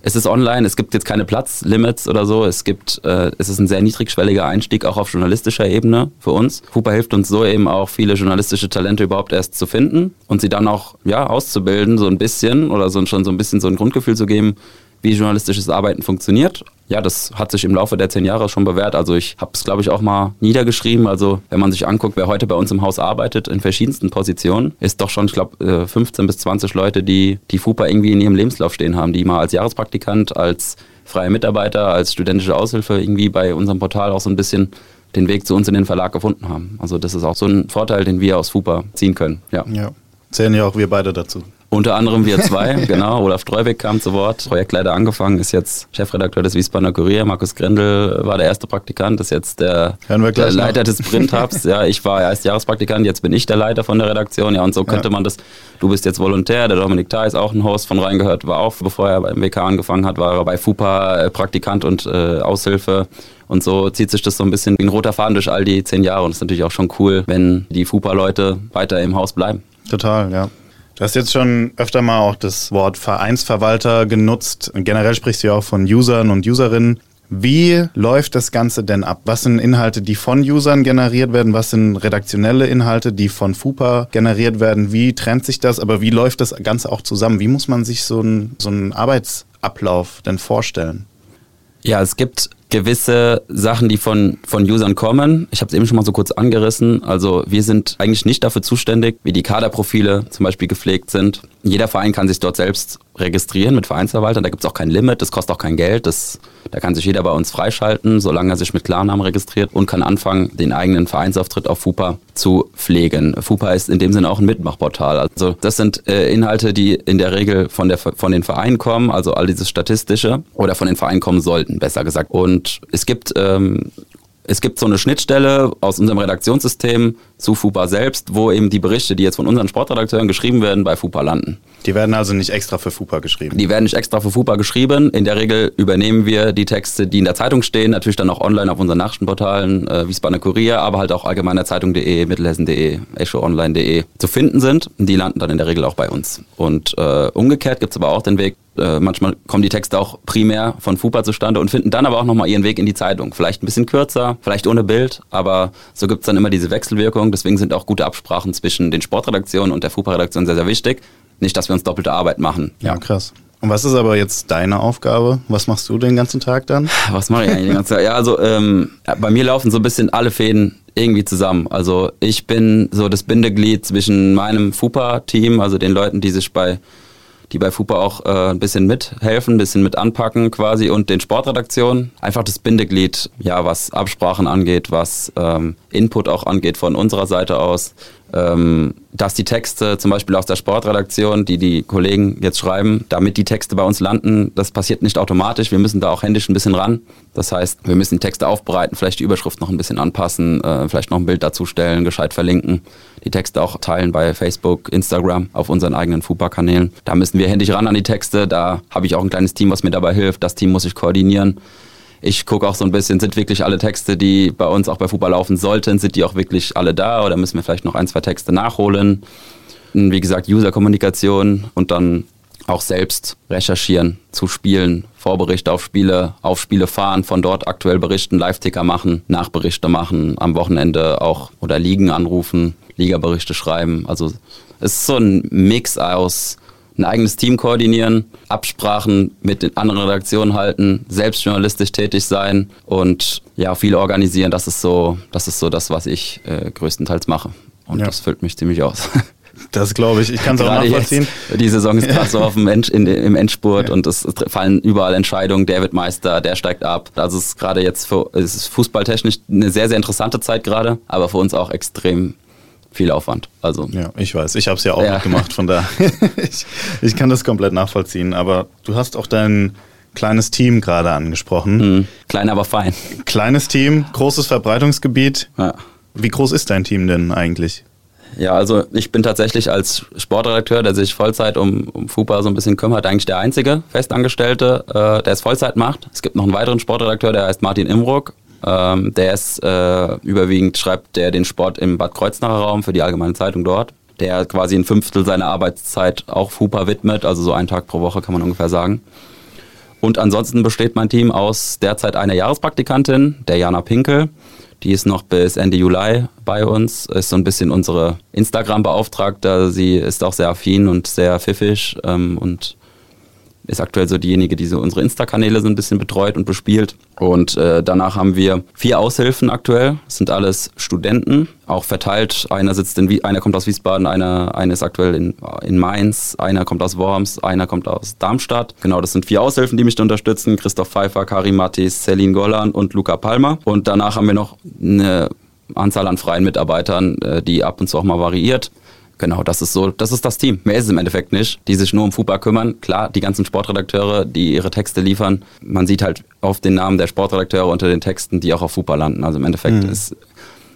es ist online, es gibt jetzt keine Platzlimits oder so. Es gibt, äh, es ist ein sehr niedrigschwelliger Einstieg auch auf journalistischer Ebene für uns. Fupa hilft uns so eben auch viele journalistische Talente überhaupt erst zu finden und sie dann auch ja auszubilden so ein bisschen oder so schon so ein bisschen so ein Grundgefühl zu geben, wie journalistisches Arbeiten funktioniert. Ja, das hat sich im Laufe der zehn Jahre schon bewährt. Also ich habe es, glaube ich, auch mal niedergeschrieben. Also wenn man sich anguckt, wer heute bei uns im Haus arbeitet, in verschiedensten Positionen, ist doch schon, ich glaube, 15 bis 20 Leute, die die FUPA irgendwie in ihrem Lebenslauf stehen haben, die mal als Jahrespraktikant, als freie Mitarbeiter, als studentische Aushilfe irgendwie bei unserem Portal auch so ein bisschen den Weg zu uns in den Verlag gefunden haben. Also das ist auch so ein Vorteil, den wir aus FUPA ziehen können. Ja. ja. Zählen ja auch wir beide dazu. Unter anderem wir zwei, genau. Olaf Streubeck kam zu Wort, Projektleiter angefangen, ist jetzt Chefredakteur des Wiesbadener Kurier. Markus Grendel war der erste Praktikant, ist jetzt der, der Leiter des Print-Hubs. ja, ich war erst Jahrespraktikant, jetzt bin ich der Leiter von der Redaktion. Ja, und so könnte ja. man das, du bist jetzt Volontär, der Dominik Thai ist auch ein Host von Reingehört, war auch, bevor er beim WK angefangen hat, war er bei FUPA äh, Praktikant und äh, Aushilfe. Und so zieht sich das so ein bisschen wie ein roter Faden durch all die zehn Jahre. Und es ist natürlich auch schon cool, wenn die FUPA-Leute weiter im Haus bleiben. Total, ja. Du hast jetzt schon öfter mal auch das Wort Vereinsverwalter genutzt. Generell sprichst du ja auch von Usern und Userinnen. Wie läuft das Ganze denn ab? Was sind Inhalte, die von Usern generiert werden? Was sind redaktionelle Inhalte, die von FUPA generiert werden? Wie trennt sich das? Aber wie läuft das Ganze auch zusammen? Wie muss man sich so einen, so einen Arbeitsablauf denn vorstellen? Ja, es gibt gewisse Sachen, die von, von Usern kommen. Ich habe es eben schon mal so kurz angerissen. Also wir sind eigentlich nicht dafür zuständig, wie die Kaderprofile zum Beispiel gepflegt sind. Jeder Verein kann sich dort selbst registrieren mit Vereinsverwaltern. Da gibt es auch kein Limit, das kostet auch kein Geld. Das, da kann sich jeder bei uns freischalten, solange er sich mit Klarnamen registriert und kann anfangen, den eigenen Vereinsauftritt auf FUPA zu pflegen. FUPA ist in dem Sinne auch ein Mitmachportal. Also das sind äh, Inhalte, die in der Regel von, der, von den Vereinen kommen, also all dieses Statistische oder von den Vereinen kommen sollten, besser gesagt. Und es gibt ähm, es gibt so eine Schnittstelle aus unserem Redaktionssystem zu FUPA selbst, wo eben die Berichte, die jetzt von unseren Sportredakteuren geschrieben werden, bei FUPA landen. Die werden also nicht extra für FUPA geschrieben? Die werden nicht extra für FUPA geschrieben. In der Regel übernehmen wir die Texte, die in der Zeitung stehen, natürlich dann auch online auf unseren Nachrichtenportalen, äh, Wiesbadener Kurier, aber halt auch allgemeiner Zeitung.de, Mittelhessen.de, echoonline.de zu finden sind. Die landen dann in der Regel auch bei uns. Und äh, umgekehrt gibt es aber auch den Weg, äh, manchmal kommen die Texte auch primär von FUPA zustande und finden dann aber auch nochmal ihren Weg in die Zeitung. Vielleicht ein bisschen kürzer, vielleicht ohne Bild, aber so gibt es dann immer diese Wechselwirkung. Deswegen sind auch gute Absprachen zwischen den Sportredaktionen und der FUPA-Redaktion sehr, sehr wichtig. Nicht, dass wir uns doppelte Arbeit machen. Ja, ja krass. Und was ist aber jetzt deine Aufgabe? Was machst du den ganzen Tag dann? Was mache ich eigentlich den ganzen Tag? Ja, also ähm, bei mir laufen so ein bisschen alle Fäden irgendwie zusammen. Also ich bin so das Bindeglied zwischen meinem FUPA-Team, also den Leuten, die sich bei die bei FUPA auch äh, ein bisschen mithelfen, ein bisschen mit anpacken quasi und den Sportredaktionen. Einfach das Bindeglied, ja, was Absprachen angeht, was ähm, Input auch angeht von unserer Seite aus ähm, dass die Texte zum Beispiel aus der Sportredaktion, die die Kollegen jetzt schreiben, damit die Texte bei uns landen, das passiert nicht automatisch. Wir müssen da auch händisch ein bisschen ran. Das heißt, wir müssen Texte aufbereiten, vielleicht die Überschrift noch ein bisschen anpassen, äh, vielleicht noch ein Bild dazu stellen, gescheit verlinken, die Texte auch teilen bei Facebook, Instagram, auf unseren eigenen FUPA-Kanälen. Da müssen wir händisch ran an die Texte. Da habe ich auch ein kleines Team, was mir dabei hilft. Das Team muss ich koordinieren ich gucke auch so ein bisschen, sind wirklich alle Texte, die bei uns auch bei Fußball laufen sollten, sind die auch wirklich alle da oder müssen wir vielleicht noch ein, zwei Texte nachholen? Wie gesagt, User-Kommunikation und dann auch selbst recherchieren zu Spielen, Vorberichte auf Spiele, auf Spiele fahren, von dort aktuell berichten, Live-Ticker machen, Nachberichte machen, am Wochenende auch oder Ligen anrufen, Ligaberichte schreiben. Also es ist so ein Mix aus ein eigenes Team koordinieren, Absprachen mit den anderen Redaktionen halten, selbst journalistisch tätig sein und ja, viel organisieren. Das ist so, das ist so das, was ich äh, größtenteils mache. Und ja. das füllt mich ziemlich aus. Das glaube ich. Ich kann es auch nachvollziehen. Jetzt, die Saison ist gerade so auf dem End, in, im Endspurt ja. und es, fallen überall Entscheidungen. Der wird Meister, der steigt ab. Also es ist gerade jetzt für, es ist fußballtechnisch eine sehr, sehr interessante Zeit gerade, aber für uns auch extrem viel Aufwand. Also ja, ich weiß, ich habe es ja auch ja. gemacht, von da ich, ich kann das komplett nachvollziehen. Aber du hast auch dein kleines Team gerade angesprochen. Mhm. Klein, aber fein. Kleines Team, großes Verbreitungsgebiet. Ja. Wie groß ist dein Team denn eigentlich? Ja, also ich bin tatsächlich als Sportredakteur, der sich Vollzeit um, um FUPA so ein bisschen kümmert, eigentlich der einzige Festangestellte, äh, der es Vollzeit macht. Es gibt noch einen weiteren Sportredakteur, der heißt Martin Imruck. Ähm, der ist äh, überwiegend, schreibt der den Sport im Bad Kreuznacher Raum für die Allgemeine Zeitung dort. Der quasi ein Fünftel seiner Arbeitszeit auch FUPA widmet, also so einen Tag pro Woche kann man ungefähr sagen. Und ansonsten besteht mein Team aus derzeit einer Jahrespraktikantin, der Jana Pinkel. Die ist noch bis Ende Juli bei uns, ist so ein bisschen unsere Instagram-Beauftragte. Sie ist auch sehr affin und sehr pfiffig ähm, und ist aktuell so diejenige, die so unsere Insta-Kanäle so ein bisschen betreut und bespielt. Und äh, danach haben wir vier Aushilfen aktuell. Das sind alles Studenten, auch verteilt. Einer sitzt in, einer kommt aus Wiesbaden, einer, einer ist aktuell in, in Mainz, einer kommt aus Worms, einer kommt aus Darmstadt. Genau, das sind vier Aushilfen, die mich da unterstützen. Christoph Pfeiffer, Karim Mattis, Celine Gollan und Luca Palmer. Und danach haben wir noch eine Anzahl an freien Mitarbeitern, äh, die ab und zu auch mal variiert. Genau, das ist so, das ist das Team. Mehr ist es im Endeffekt nicht, die sich nur um FUPA kümmern. Klar, die ganzen Sportredakteure, die ihre Texte liefern, man sieht halt auf den Namen der Sportredakteure unter den Texten, die auch auf FUPA landen. Also im Endeffekt mhm. ist,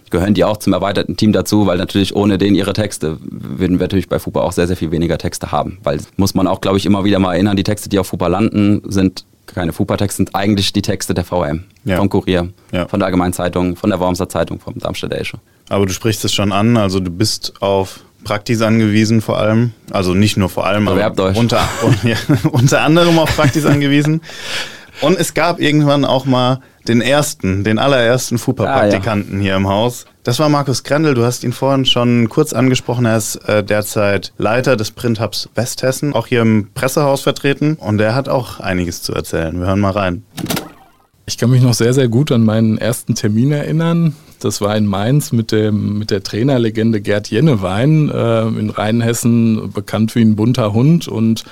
gehören die auch zum erweiterten Team dazu, weil natürlich ohne den ihre Texte würden wir natürlich bei FUPA auch sehr, sehr viel weniger Texte haben. Weil muss man auch, glaube ich, immer wieder mal erinnern, die Texte, die auf FUPA landen, sind keine FUPA-Texte, sind eigentlich die Texte der VM, ja. vom Kurier, ja. von der Allgemeinen Zeitung, von der Wormser Zeitung, vom Darmstädter Esche. Aber du sprichst es schon an, also du bist auf Praktis angewiesen vor allem. Also nicht nur vor allem, Bewerbt aber euch. Unter, ja, unter anderem auf Praktis angewiesen. Und es gab irgendwann auch mal den ersten, den allerersten FUPA-Praktikanten ah, ja. hier im Haus. Das war Markus Grendel. Du hast ihn vorhin schon kurz angesprochen. Er ist äh, derzeit Leiter des Print Hubs Westhessen, auch hier im Pressehaus vertreten. Und er hat auch einiges zu erzählen. Wir hören mal rein. Ich kann mich noch sehr, sehr gut an meinen ersten Termin erinnern. Das war in Mainz mit, dem, mit der Trainerlegende Gerd Jennewein, äh, in Rheinhessen bekannt wie ein bunter Hund. Und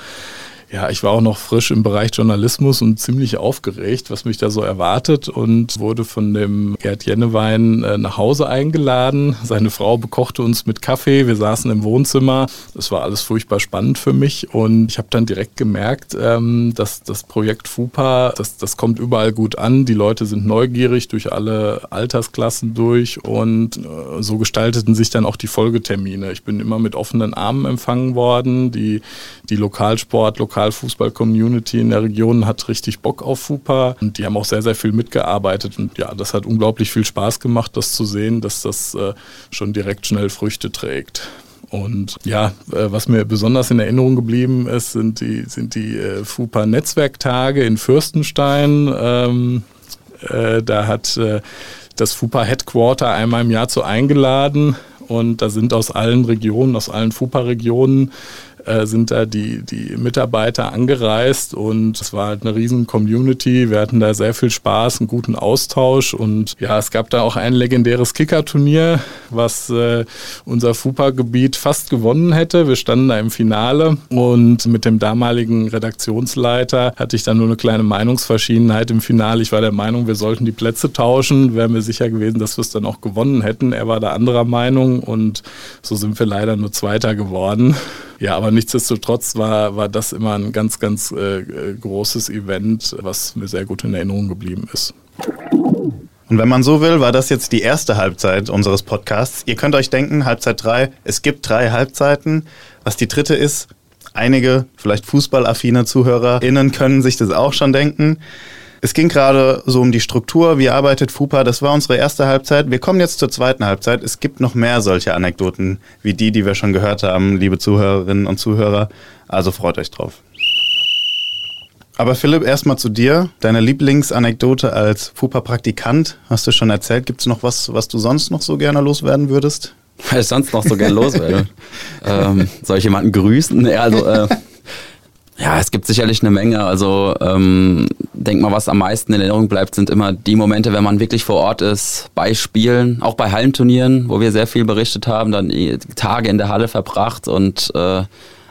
ja, ich war auch noch frisch im Bereich Journalismus und ziemlich aufgeregt, was mich da so erwartet und wurde von dem Gerd Jennewein äh, nach Hause eingeladen. Seine Frau bekochte uns mit Kaffee. Wir saßen im Wohnzimmer. Das war alles furchtbar spannend für mich und ich habe dann direkt gemerkt, ähm, dass das Projekt FUPA, das, das kommt überall gut an. Die Leute sind neugierig durch alle Altersklassen durch und äh, so gestalteten sich dann auch die Folgetermine. Ich bin immer mit offenen Armen empfangen worden. Die, die Lokalsport, Lokal Lokalfußball-Community in der Region hat richtig Bock auf FUPA und die haben auch sehr, sehr viel mitgearbeitet und ja, das hat unglaublich viel Spaß gemacht, das zu sehen, dass das äh, schon direkt schnell Früchte trägt. Und ja, äh, was mir besonders in Erinnerung geblieben ist, sind die, sind die äh, FUPA-Netzwerktage in Fürstenstein. Ähm, äh, da hat äh, das FUPA Headquarter einmal im Jahr zu eingeladen und da sind aus allen Regionen, aus allen FUPA-Regionen äh, sind da die, die Mitarbeiter angereist und es war halt eine riesen Community. Wir hatten da sehr viel Spaß, einen guten Austausch und ja, es gab da auch ein legendäres Kicker-Turnier, was äh, unser FUPA-Gebiet fast gewonnen hätte. Wir standen da im Finale und mit dem damaligen Redaktionsleiter hatte ich dann nur eine kleine Meinungsverschiedenheit im Finale. Ich war der Meinung, wir sollten die Plätze tauschen. Wäre mir sicher gewesen, dass wir es dann auch gewonnen hätten. Er war da anderer Meinung und so sind wir leider nur Zweiter geworden. Ja, aber nichtsdestotrotz war, war das immer ein ganz, ganz äh, großes Event, was mir sehr gut in Erinnerung geblieben ist. Und wenn man so will, war das jetzt die erste Halbzeit unseres Podcasts. Ihr könnt euch denken, Halbzeit 3, es gibt drei Halbzeiten. Was die dritte ist, einige, vielleicht fußballaffine ZuhörerInnen können sich das auch schon denken. Es ging gerade so um die Struktur, wie arbeitet FUPA, das war unsere erste Halbzeit. Wir kommen jetzt zur zweiten Halbzeit. Es gibt noch mehr solche Anekdoten wie die, die wir schon gehört haben, liebe Zuhörerinnen und Zuhörer. Also freut euch drauf. Aber Philipp, erstmal zu dir. Deine Lieblingsanekdote als FUPA-Praktikant hast du schon erzählt. Gibt es noch was, was du sonst noch so gerne loswerden würdest? Was ich sonst noch so gerne loswerde? ähm, soll ich jemanden grüßen? Ja, also, äh, ja, es gibt sicherlich eine Menge. Also ähm, denk mal, was am meisten in Erinnerung bleibt, sind immer die Momente, wenn man wirklich vor Ort ist, bei Spielen, auch bei Hallenturnieren, wo wir sehr viel berichtet haben, dann Tage in der Halle verbracht und äh,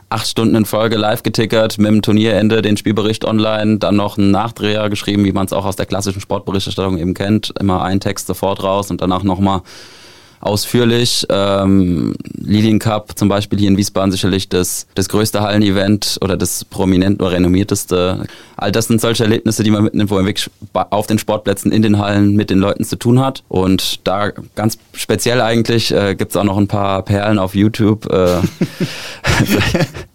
acht Stunden in Folge live getickert, mit dem Turnierende den Spielbericht online, dann noch einen Nachdreher geschrieben, wie man es auch aus der klassischen Sportberichterstattung eben kennt. Immer ein Text sofort raus und danach nochmal ausführlich. Ähm, Lilien Cup zum Beispiel hier in Wiesbaden sicherlich das, das größte Hallenevent oder das prominent oder renommierteste. All das sind solche Erlebnisse, die man mitnimmt, wo man wirklich auf den Sportplätzen in den Hallen mit den Leuten zu tun hat. Und da ganz speziell eigentlich äh, gibt es auch noch ein paar Perlen auf YouTube. Äh,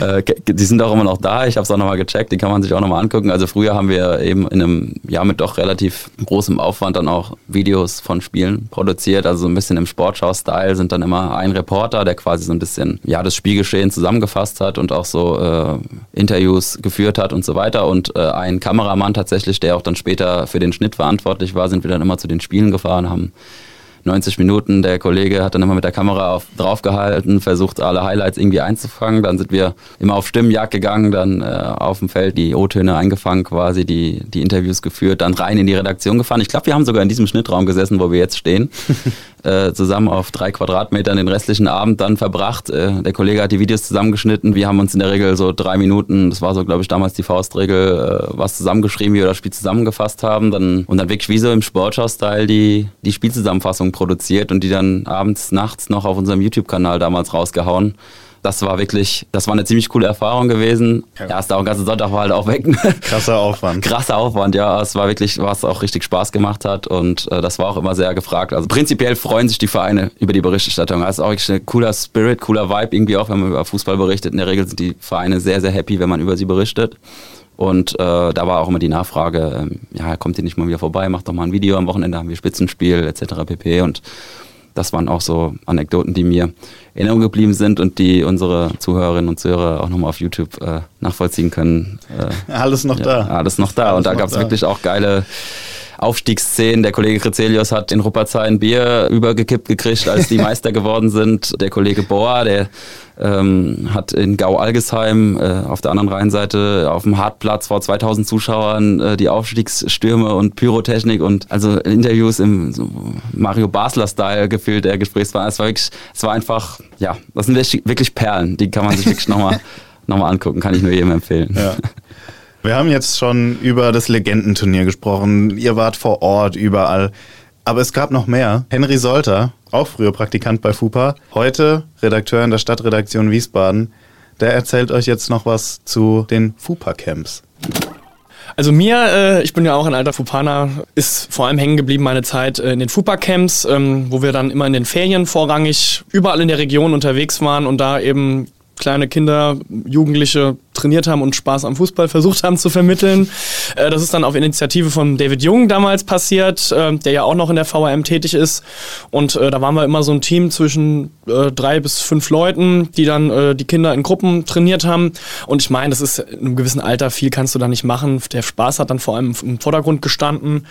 äh, die sind auch immer noch da. Ich habe es auch nochmal gecheckt. Die kann man sich auch nochmal angucken. Also früher haben wir eben in einem Jahr mit doch relativ großem Aufwand dann auch Videos von Spielen produziert. Also so ein bisschen im Sportschau-Style sind dann immer ein Reporter, der quasi so ein bisschen ja das Spielgeschehen zusammengefasst hat und auch so äh, Interviews geführt hat und so weiter. Und äh, ein Kameramann tatsächlich, der auch dann später für den Schnitt verantwortlich war, sind wir dann immer zu den Spielen gefahren, haben 90 Minuten. Der Kollege hat dann immer mit der Kamera auf, draufgehalten, versucht alle Highlights irgendwie einzufangen. Dann sind wir immer auf Stimmenjagd gegangen, dann äh, auf dem Feld die O-Töne eingefangen, quasi die, die Interviews geführt, dann rein in die Redaktion gefahren. Ich glaube, wir haben sogar in diesem Schnittraum gesessen, wo wir jetzt stehen. Äh, zusammen auf drei Quadratmetern den restlichen Abend dann verbracht. Äh, der Kollege hat die Videos zusammengeschnitten. Wir haben uns in der Regel so drei Minuten, das war so, glaube ich, damals die Faustregel, äh, was zusammengeschrieben, wie wir das Spiel zusammengefasst haben. Dann, und dann wirklich wie so im Sportschau-Style die, die Spielzusammenfassung produziert und die dann abends, nachts noch auf unserem YouTube-Kanal damals rausgehauen das war wirklich, das war eine ziemlich coole Erfahrung gewesen. Ja, Erster und ganzen Sonntag war halt auch weg. Krasser Aufwand. Krasser Aufwand, ja. Es war wirklich, was auch richtig Spaß gemacht hat und äh, das war auch immer sehr gefragt. Also prinzipiell freuen sich die Vereine über die Berichterstattung. Das ist auch wirklich ein cooler Spirit, cooler Vibe irgendwie auch, wenn man über Fußball berichtet. In der Regel sind die Vereine sehr, sehr happy, wenn man über sie berichtet. Und äh, da war auch immer die Nachfrage, ähm, ja, kommt ihr nicht mal wieder vorbei, macht doch mal ein Video am Wochenende, haben wir Spitzenspiel etc. pp. Und das waren auch so Anekdoten, die mir in Erinnerung geblieben sind und die unsere Zuhörerinnen und Zuhörer auch nochmal auf YouTube äh, nachvollziehen können. Äh, alles noch ja, da. Alles noch da. Alles und da gab es wirklich auch geile Aufstiegsszenen. Der Kollege Krezelius hat in Rupperzai ein Bier übergekippt gekriegt, als die Meister geworden sind. Der Kollege Bohr, der ähm, hat in Gau-Algesheim äh, auf der anderen Rheinseite auf dem Hartplatz vor 2000 Zuschauern äh, die Aufstiegsstürme und Pyrotechnik und also Interviews im so Mario Basler-Style gefühlt der Gesprächspartner. Es war wirklich, es war einfach, ja, das sind wirklich Perlen, die kann man sich wirklich nochmal noch mal angucken, kann ich nur jedem empfehlen. Ja. Wir haben jetzt schon über das Legendenturnier gesprochen. Ihr wart vor Ort überall. Aber es gab noch mehr. Henry Solter, auch früher Praktikant bei FUPA, heute Redakteur in der Stadtredaktion Wiesbaden, der erzählt euch jetzt noch was zu den FUPA-Camps. Also mir, äh, ich bin ja auch ein alter Fupaner, ist vor allem hängen geblieben meine Zeit äh, in den Fupa-Camps, ähm, wo wir dann immer in den Ferien vorrangig überall in der Region unterwegs waren und da eben kleine Kinder, Jugendliche trainiert haben und Spaß am Fußball versucht haben zu vermitteln. Äh, das ist dann auf Initiative von David Jung damals passiert, äh, der ja auch noch in der VRM tätig ist. Und äh, da waren wir immer so ein Team zwischen drei bis fünf Leuten, die dann die Kinder in Gruppen trainiert haben. Und ich meine, das ist in einem gewissen Alter, viel kannst du da nicht machen. Der Spaß hat dann vor allem im Vordergrund gestanden.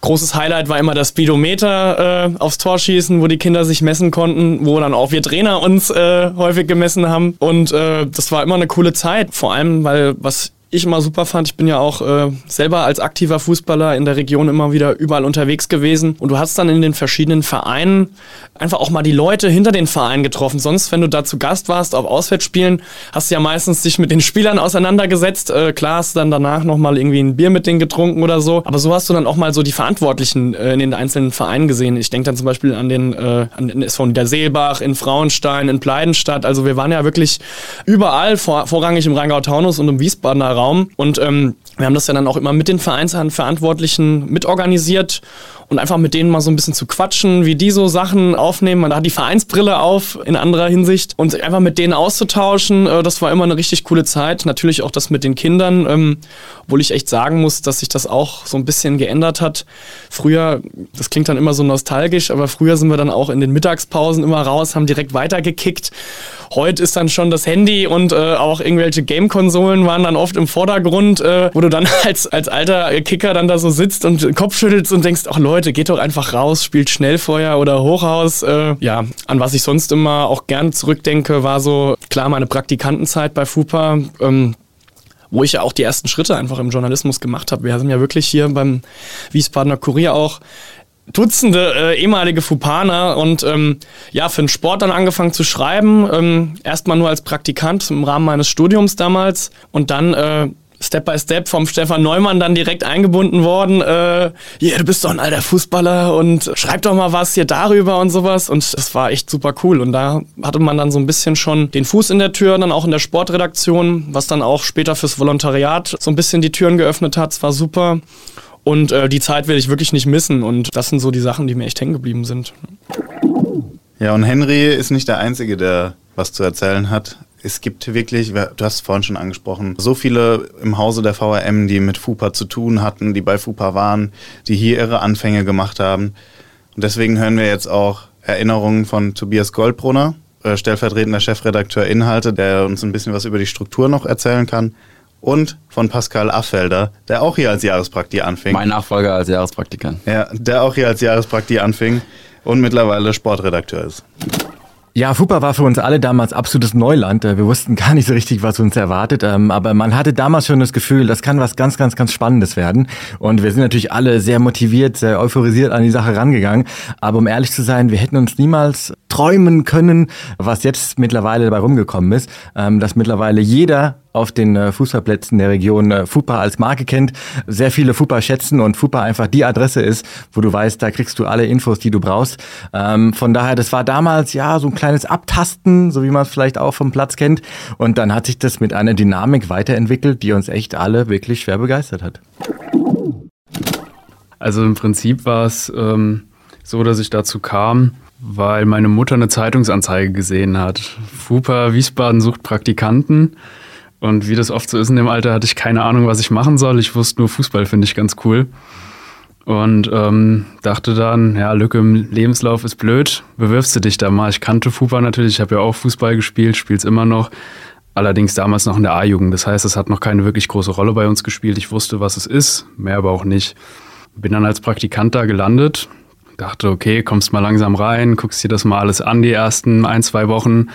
Großes Highlight war immer das Speedometer aufs Tor schießen, wo die Kinder sich messen konnten, wo dann auch wir Trainer uns häufig gemessen haben. Und das war immer eine coole Zeit vor allem, weil was ich immer super fand. Ich bin ja auch äh, selber als aktiver Fußballer in der Region immer wieder überall unterwegs gewesen. Und du hast dann in den verschiedenen Vereinen einfach auch mal die Leute hinter den Vereinen getroffen. Sonst, wenn du da zu Gast warst auf Auswärtsspielen, hast du ja meistens dich mit den Spielern auseinandergesetzt. Äh, klar hast du dann danach nochmal irgendwie ein Bier mit denen getrunken oder so. Aber so hast du dann auch mal so die Verantwortlichen äh, in den einzelnen Vereinen gesehen. Ich denke dann zum Beispiel an den, äh, an den SV Niederseelbach, in Frauenstein, in Pleidenstadt. Also wir waren ja wirklich überall, vor, vorrangig im Rheingau-Taunus und im Wiesbadener Raum Raum. Und ähm, wir haben das ja dann auch immer mit den Vereinsverantwortlichen mitorganisiert und einfach mit denen mal so ein bisschen zu quatschen, wie die so Sachen aufnehmen. Man hat die Vereinsbrille auf in anderer Hinsicht und einfach mit denen auszutauschen, äh, das war immer eine richtig coole Zeit. Natürlich auch das mit den Kindern, ähm, obwohl ich echt sagen muss, dass sich das auch so ein bisschen geändert hat. Früher, das klingt dann immer so nostalgisch, aber früher sind wir dann auch in den Mittagspausen immer raus, haben direkt weitergekickt. Heute ist dann schon das Handy und äh, auch irgendwelche Game-Konsolen waren dann oft im Vordergrund, äh, wo du dann als, als alter Kicker dann da so sitzt und Kopf schüttelst und denkst, ach Leute, geht doch einfach raus, spielt Schnellfeuer oder Hochhaus. Äh, ja, an was ich sonst immer auch gerne zurückdenke, war so, klar, meine Praktikantenzeit bei FUPA. Ähm, wo ich ja auch die ersten Schritte einfach im Journalismus gemacht habe. Wir sind ja wirklich hier beim Wiesbadener Kurier auch Dutzende äh, ehemalige Fupaner und ähm, ja, für den Sport dann angefangen zu schreiben. Ähm, Erstmal nur als Praktikant im Rahmen meines Studiums damals und dann äh, Step by Step vom Stefan Neumann dann direkt eingebunden worden. Äh, yeah, du bist doch ein alter Fußballer und schreib doch mal was hier darüber und sowas. Und das war echt super cool. Und da hatte man dann so ein bisschen schon den Fuß in der Tür, dann auch in der Sportredaktion, was dann auch später fürs Volontariat so ein bisschen die Türen geöffnet hat. Es war super. Und äh, die Zeit werde ich wirklich nicht missen. Und das sind so die Sachen, die mir echt hängen geblieben sind. Ja, und Henry ist nicht der Einzige, der was zu erzählen hat. Es gibt wirklich, du hast es vorhin schon angesprochen, so viele im Hause der VRM, die mit FUPA zu tun hatten, die bei FUPA waren, die hier ihre Anfänge gemacht haben. Und deswegen hören wir jetzt auch Erinnerungen von Tobias Goldbrunner, äh, stellvertretender Chefredakteur Inhalte, der uns ein bisschen was über die Struktur noch erzählen kann. Und von Pascal Affelder, der auch hier als Jahresprakti anfing. Mein Nachfolger als Jahrespraktikant. Ja, der auch hier als Jahresprakti anfing und mittlerweile Sportredakteur ist. Ja, FUPA war für uns alle damals absolutes Neuland. Wir wussten gar nicht so richtig, was uns erwartet. Ähm, aber man hatte damals schon das Gefühl, das kann was ganz, ganz, ganz Spannendes werden. Und wir sind natürlich alle sehr motiviert, sehr euphorisiert an die Sache rangegangen. Aber um ehrlich zu sein, wir hätten uns niemals träumen können, was jetzt mittlerweile dabei rumgekommen ist, ähm, dass mittlerweile jeder auf den äh, Fußballplätzen der Region äh, FUPA als Marke kennt, sehr viele FUPA schätzen und FUPA einfach die Adresse ist, wo du weißt, da kriegst du alle Infos, die du brauchst. Ähm, von daher, das war damals ja so ein kleines Abtasten, so wie man es vielleicht auch vom Platz kennt. Und dann hat sich das mit einer Dynamik weiterentwickelt, die uns echt alle wirklich schwer begeistert hat. Also im Prinzip war es ähm, so, dass ich dazu kam, weil meine Mutter eine Zeitungsanzeige gesehen hat. FUPA Wiesbaden sucht Praktikanten. Und wie das oft so ist in dem Alter, hatte ich keine Ahnung, was ich machen soll. Ich wusste nur, Fußball finde ich ganz cool. Und ähm, dachte dann, ja, Lücke im Lebenslauf ist blöd, bewirfst du dich da mal. Ich kannte FUPA natürlich, ich habe ja auch Fußball gespielt, spiele es immer noch. Allerdings damals noch in der A-Jugend. Das heißt, es hat noch keine wirklich große Rolle bei uns gespielt. Ich wusste, was es ist, mehr aber auch nicht. Bin dann als Praktikant da gelandet, dachte, okay, kommst mal langsam rein, guckst dir das mal alles an, die ersten ein, zwei Wochen,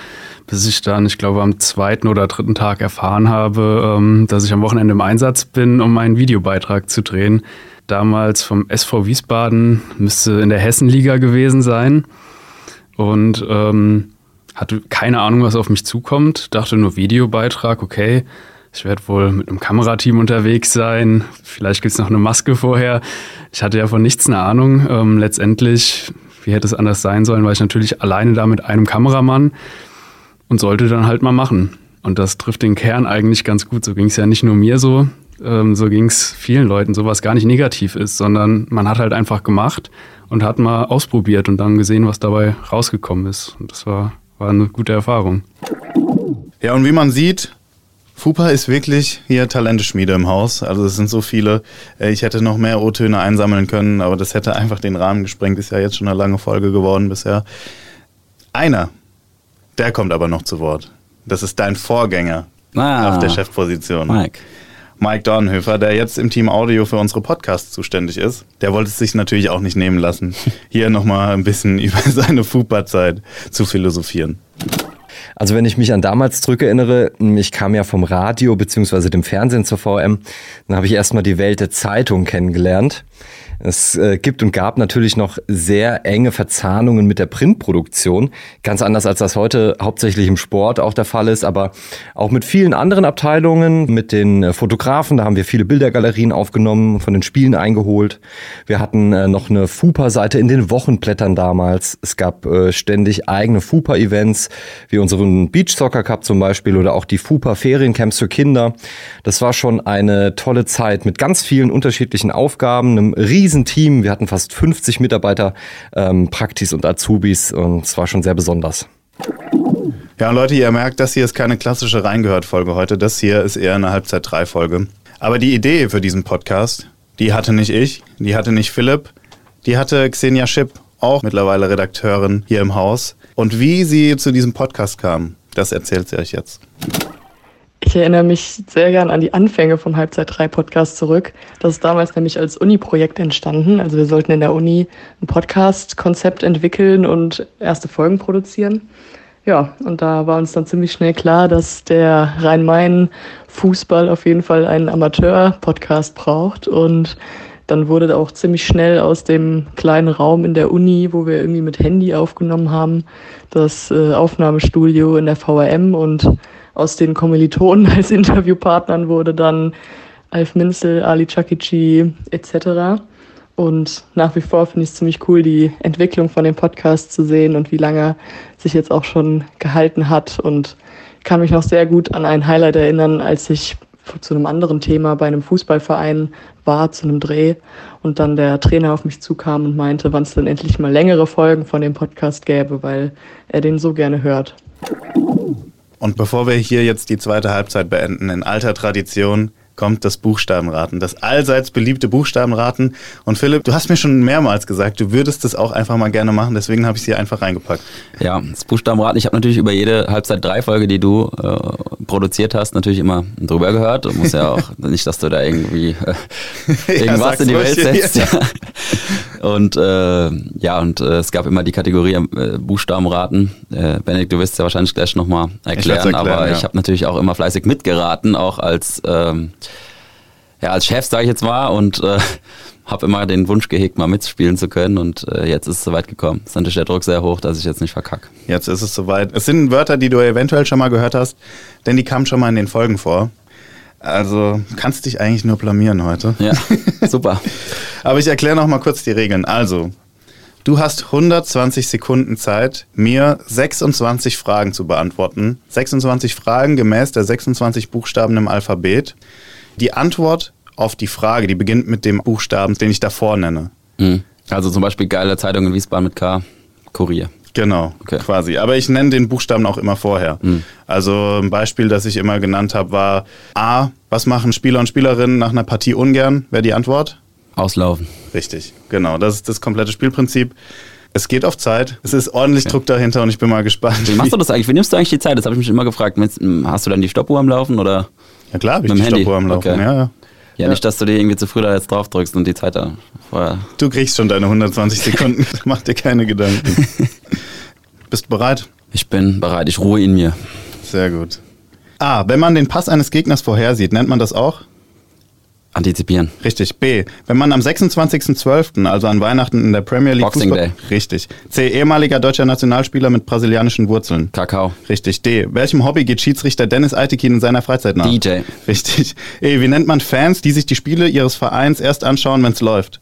bis ich dann, ich glaube, am zweiten oder dritten Tag erfahren habe, ähm, dass ich am Wochenende im Einsatz bin, um einen Videobeitrag zu drehen. Damals vom SV Wiesbaden, müsste in der Hessenliga gewesen sein. Und ähm, hatte keine Ahnung, was auf mich zukommt. Dachte nur Videobeitrag, okay. Ich werde wohl mit einem Kamerateam unterwegs sein. Vielleicht gibt es noch eine Maske vorher. Ich hatte ja von nichts eine Ahnung. Ähm, letztendlich, wie hätte es anders sein sollen, war ich natürlich alleine da mit einem Kameramann und sollte dann halt mal machen. Und das trifft den Kern eigentlich ganz gut. So ging es ja nicht nur mir so, ähm, so ging es vielen Leuten, so was gar nicht negativ ist, sondern man hat halt einfach gemacht und hat mal ausprobiert und dann gesehen, was dabei rausgekommen ist. Und das war, war eine gute Erfahrung. Ja, und wie man sieht, FUPA ist wirklich hier Talenteschmiede im Haus. Also es sind so viele. Äh, ich hätte noch mehr O-Töne einsammeln können, aber das hätte einfach den Rahmen gesprengt. Ist ja jetzt schon eine lange Folge geworden bisher. Einer, der kommt aber noch zu Wort. Das ist dein Vorgänger ah, auf der Chefposition. Mike. Mike Dornhöfer, der jetzt im Team Audio für unsere Podcasts zuständig ist. Der wollte es sich natürlich auch nicht nehmen lassen, hier nochmal ein bisschen über seine FUPA-Zeit zu philosophieren. Also wenn ich mich an damals zurückerinnere, ich kam ja vom Radio beziehungsweise dem Fernsehen zur VM, dann habe ich erstmal die Welt der Zeitung kennengelernt. Es äh, gibt und gab natürlich noch sehr enge Verzahnungen mit der Printproduktion. Ganz anders als das heute hauptsächlich im Sport auch der Fall ist, aber auch mit vielen anderen Abteilungen, mit den äh, Fotografen. Da haben wir viele Bildergalerien aufgenommen, von den Spielen eingeholt. Wir hatten äh, noch eine FUPA-Seite in den Wochenblättern damals. Es gab ständig eigene FUPA-Events, wie unseren Beach Soccer Cup zum Beispiel oder auch die FUPA-Feriencamps für Kinder. Das war schon eine tolle Zeit mit ganz vielen unterschiedlichen Aufgaben, einem riesigen Riesenteam. Wir hatten fast 50 Mitarbeiter, ähm, Praktis und Azubis und es war schon sehr besonders. Ja, und Leute, ihr merkt, das hier ist keine klassische Reingehört-Folge heute. Das hier ist eher eine Halbzeit-3-Folge. Aber die Idee für diesen Podcast, die hatte nicht ich, die hatte nicht Philipp, die hatte Xenia Schipp, auch mittlerweile Redakteurin hier im Haus. Und wie sie zu diesem Podcast kam, das erzählt sie euch jetzt. Erinnere mich sehr gern an die Anfänge vom Halbzeit 3 Podcast zurück. Das ist damals nämlich als Uni-Projekt entstanden. Also wir sollten in der Uni ein Podcast-Konzept entwickeln und erste Folgen produzieren. Ja, und da war uns dann ziemlich schnell klar, dass der Rhein-Main-Fußball auf jeden Fall einen Amateur-Podcast braucht. Und dann wurde auch ziemlich schnell aus dem kleinen Raum in der Uni, wo wir irgendwie mit Handy aufgenommen haben, das äh, Aufnahmestudio in der VRM und aus den Kommilitonen als Interviewpartnern wurde dann Alf Minzel, Ali Chakichi etc. Und nach wie vor finde ich es ziemlich cool, die Entwicklung von dem Podcast zu sehen und wie lange sich jetzt auch schon gehalten hat. Und kann mich noch sehr gut an ein Highlight erinnern, als ich zu einem anderen Thema bei einem Fußballverein war, zu einem Dreh und dann der Trainer auf mich zukam und meinte, wann es denn endlich mal längere Folgen von dem Podcast gäbe, weil er den so gerne hört. Und bevor wir hier jetzt die zweite Halbzeit beenden, in alter Tradition kommt das Buchstabenraten, das allseits beliebte Buchstabenraten. Und Philipp, du hast mir schon mehrmals gesagt, du würdest das auch einfach mal gerne machen, deswegen habe ich es hier einfach reingepackt. Ja, das Buchstabenraten, ich habe natürlich über jede Halbzeit drei Folge, die du äh, produziert hast, natürlich immer drüber gehört. Du musst ja auch nicht, dass du da irgendwie äh, irgendwas ja, in die Welt setzt. Ja. Und äh, ja, und äh, es gab immer die Kategorie äh, Buchstabenraten. Äh, Benedikt, du wirst es ja wahrscheinlich gleich nochmal erklären, erklären, aber ja. ich habe natürlich auch immer fleißig mitgeraten, auch als ähm, ja, als Chef, sage ich jetzt mal, und äh, habe immer den Wunsch gehegt, mal mitspielen zu können. Und äh, jetzt ist es soweit gekommen. Ist natürlich der Druck sehr hoch, dass ich jetzt nicht verkacke. Jetzt ist es soweit. Es sind Wörter, die du eventuell schon mal gehört hast, denn die kamen schon mal in den Folgen vor. Also kannst dich eigentlich nur blamieren heute. Ja, super. Aber ich erkläre noch mal kurz die Regeln. Also, du hast 120 Sekunden Zeit, mir 26 Fragen zu beantworten. 26 Fragen gemäß der 26 Buchstaben im Alphabet. Die Antwort auf die Frage, die beginnt mit dem Buchstaben, den ich davor nenne. Mhm. Also zum Beispiel geile Zeitung in Wiesbaden mit K, Kurier. Genau, okay. quasi. Aber ich nenne den Buchstaben auch immer vorher. Mhm. Also ein Beispiel, das ich immer genannt habe, war A. Was machen Spieler und Spielerinnen nach einer Partie ungern? Wäre die Antwort? Auslaufen. Richtig, genau. Das ist das komplette Spielprinzip. Es geht auf Zeit. Es ist ordentlich okay. Druck dahinter und ich bin mal gespannt. Wie machst du das eigentlich? Wie nimmst du eigentlich die Zeit? Das habe ich mich immer gefragt. Hast du dann die Stoppuhr am Laufen oder? Ja klar, habe ich die Handy? Stoppuhr am Laufen. Okay. Ja, ja. Ja, nicht, dass du dir irgendwie zu früh da jetzt drauf drückst und die Zeit da vorher. Du kriegst schon deine 120 Sekunden. Mach dir keine Gedanken. Bist du bereit? Ich bin bereit. Ich ruhe in mir. Sehr gut. A. Wenn man den Pass eines Gegners vorhersieht, nennt man das auch? Antizipieren. Richtig. B. Wenn man am 26.12., also an Weihnachten in der Premier League Boxing Fußball Day. Richtig. C. Ehemaliger deutscher Nationalspieler mit brasilianischen Wurzeln. Kakao. Richtig. D. Welchem Hobby geht Schiedsrichter Dennis Eitekin in seiner Freizeit nach? DJ. Richtig. E. Wie nennt man Fans, die sich die Spiele ihres Vereins erst anschauen, wenn es läuft?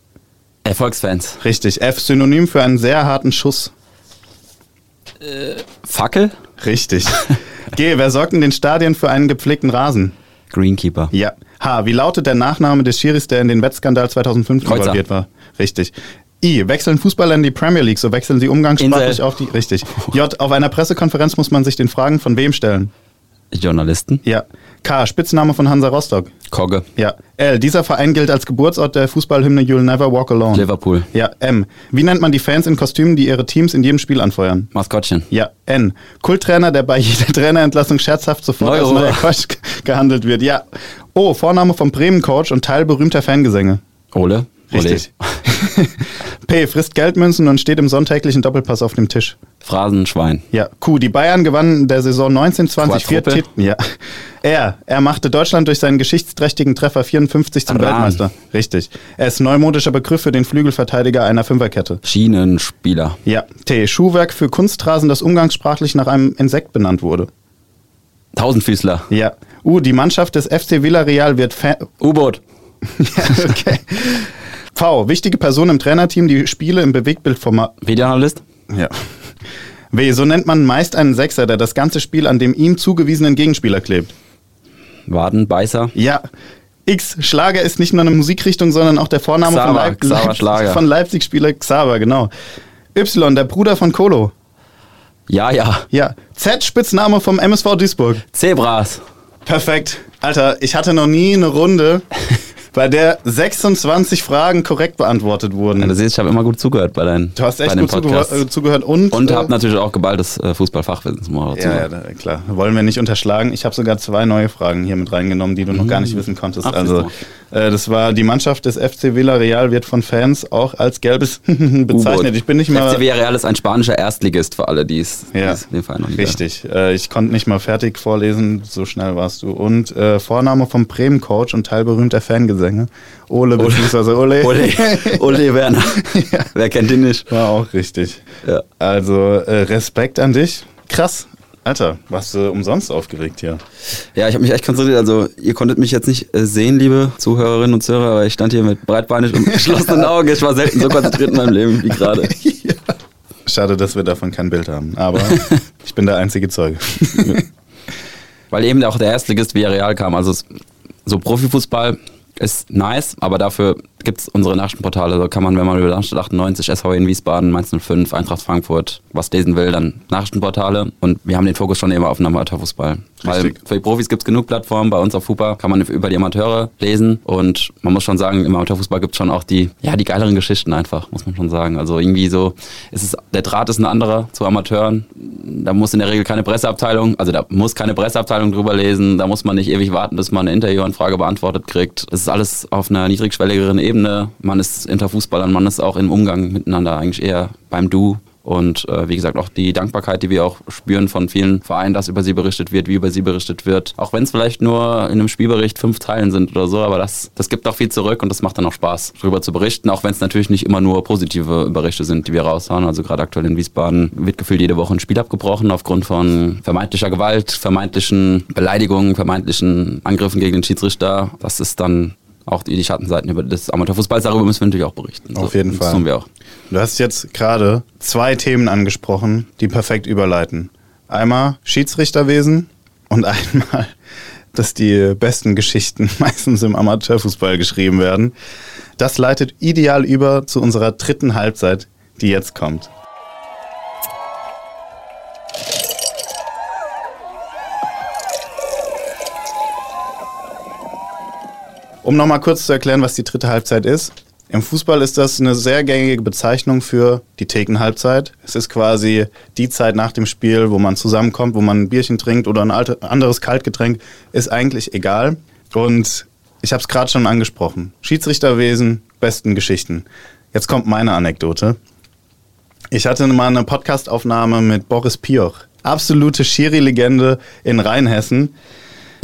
Erfolgsfans. Richtig. F. Synonym für einen sehr harten Schuss. Äh, Fackel? Richtig. G. Wer sorgt in den Stadien für einen gepflegten Rasen? Greenkeeper. Ja. H. Wie lautet der Nachname des Schiris, der in den Wettskandal 2005 Kreuzer. involviert war? Richtig. I. Wechseln Fußballer in die Premier League, so wechseln sie umgangssprachlich Insel. auf die. Richtig. J. Auf einer Pressekonferenz muss man sich den Fragen von wem stellen? Journalisten. Ja. K. Spitzname von Hansa Rostock. Kogge. Ja. L. Dieser Verein gilt als Geburtsort der Fußballhymne You'll Never Walk Alone. Liverpool. Ja. M. Wie nennt man die Fans in Kostümen, die ihre Teams in jedem Spiel anfeuern? Maskottchen. Ja. N. Kulttrainer, der bei jeder Trainerentlassung scherzhaft sofort als neuer Coach gehandelt wird. Ja. O. Vorname vom Bremen-Coach und Teil berühmter Fangesänge. Ole. Richtig. P. Frisst Geldmünzen und steht im sonntäglichen Doppelpass auf dem Tisch. Phrasenschwein. Ja. Q. Die Bayern gewannen in der Saison 1920 vier. Titel. Ja. R. Er machte Deutschland durch seinen geschichtsträchtigen Treffer 54 zum Rahn. Weltmeister. Richtig. Er ist neumodischer Begriff für den Flügelverteidiger einer Fünferkette. Schienenspieler. Ja. T. Schuhwerk für Kunstrasen, das umgangssprachlich nach einem Insekt benannt wurde. Tausendfüßler. Ja. U. Die Mannschaft des FC Villarreal wird Fa U-Boot. ja, okay. V. Wichtige Person im Trainerteam, die Spiele im Bewegtbildformat. Videoanalyst. Ja. W. So nennt man meist einen Sechser, der das ganze Spiel an dem ihm zugewiesenen Gegenspieler klebt. Wadenbeißer. Ja. X. Schlager ist nicht nur eine Musikrichtung, sondern auch der Vorname von, Xaver, Leip Xaver Leipzig- Schlager. von Leipzig-Spieler Xaver, genau. Y. Der Bruder von Kolo. Ja, ja. Ja. Z. Spitzname vom MSV Duisburg. Zebras. Perfekt. Alter, ich hatte noch nie eine Runde, bei der 26 Fragen korrekt beantwortet wurden. Ja, du siehst, ich habe immer gut zugehört bei deinen Du hast echt gut Podcasts. äh, zugehört und. Und äh, habe natürlich auch geballtes äh, Fußballfachwissen. Ja, ja, klar. Wollen wir nicht unterschlagen. Ich habe sogar zwei neue Fragen hier mit reingenommen, die du noch gar nicht wissen konntest. Ach, also, das war die Mannschaft des FC Villarreal wird von Fans auch als gelbes bezeichnet. Ich bin nicht mal. FC Villarreal ist ein spanischer Erstligist für alle, die es Ja, den Verein noch nicht richtig. Äh, ich konnte nicht mal fertig vorlesen, so schnell warst du. Und äh, Vorname vom Bremen-Coach und Teil berühmter Fangesänge. Ole, beziehungsweise Ole. Ole, Ole Werner. Wer kennt ihn nicht? War auch richtig. Ja. Also äh, Respekt an dich. Krass. Alter, warst du umsonst aufgeregt hier? Ja, ich habe mich echt konzentriert. Also, ihr konntet mich jetzt nicht äh, sehen, liebe Zuhörerinnen und Zuhörer, aber ich stand hier mit breitbeinig und geschlossenen Augen. Ich war selten so konzentriert in meinem Leben wie gerade. Schade, dass wir davon kein Bild haben. Aber ich bin der einzige Zeuge. Weil eben auch der Erstligist Villarreal kam. Also, so Profifußball ist nice, aber dafür gibt es unsere Nachrichtenportale. Da kann man, wenn man über Darmstadt 98, SVW in Wiesbaden, Mainz 05, Eintracht Frankfurt was lesen will, dann Nachrichtenportale. Und wir haben den Fokus schon immer auf den Amateurfußball. Weil für die Profis gibt es genug Plattformen. Bei uns auf FUPA kann man über die Amateure lesen. Und man muss schon sagen, im Amateurfußball gibt es schon auch die, ja, die geileren Geschichten einfach, muss man schon sagen. Also irgendwie so, es ist, der Draht ist ein anderer zu Amateuren. Da muss in der Regel keine Presseabteilung, also da muss keine Presseabteilung drüber lesen. Da muss man nicht ewig warten, bis man eine Interviewanfrage beantwortet kriegt. Es ist alles auf einer niedrigschwelligeren Ebene. Man ist Interfußballer, man ist auch im Umgang miteinander eigentlich eher beim Du und äh, wie gesagt, auch die Dankbarkeit, die wir auch spüren von vielen Vereinen, dass über sie berichtet wird, wie über sie berichtet wird. Auch wenn es vielleicht nur in einem Spielbericht fünf Teilen sind oder so, aber das, das gibt auch viel zurück und das macht dann auch Spaß, darüber zu berichten, auch wenn es natürlich nicht immer nur positive Berichte sind, die wir raushauen. Also gerade aktuell in Wiesbaden wird gefühlt jede Woche ein Spiel abgebrochen aufgrund von vermeintlicher Gewalt, vermeintlichen Beleidigungen, vermeintlichen Angriffen gegen den Schiedsrichter. Das ist dann auch die, die Schattenseiten des Amateurfußballs, darüber müssen wir natürlich auch berichten. Auf so, jeden Fall. Das tun wir auch. Du hast jetzt gerade zwei Themen angesprochen, die perfekt überleiten. Einmal Schiedsrichterwesen und einmal, dass die besten Geschichten meistens im Amateurfußball geschrieben werden. Das leitet ideal über zu unserer dritten Halbzeit, die jetzt kommt. Um nochmal kurz zu erklären, was die dritte Halbzeit ist. Im Fußball ist das eine sehr gängige Bezeichnung für die Thekenhalbzeit. Es ist quasi die Zeit nach dem Spiel, wo man zusammenkommt, wo man ein Bierchen trinkt oder ein anderes Kaltgetränk, ist eigentlich egal. Und ich habe es gerade schon angesprochen. Schiedsrichterwesen, besten Geschichten. Jetzt kommt meine Anekdote. Ich hatte mal eine Podcastaufnahme mit Boris Pioch, absolute Schiri-Legende in Rheinhessen.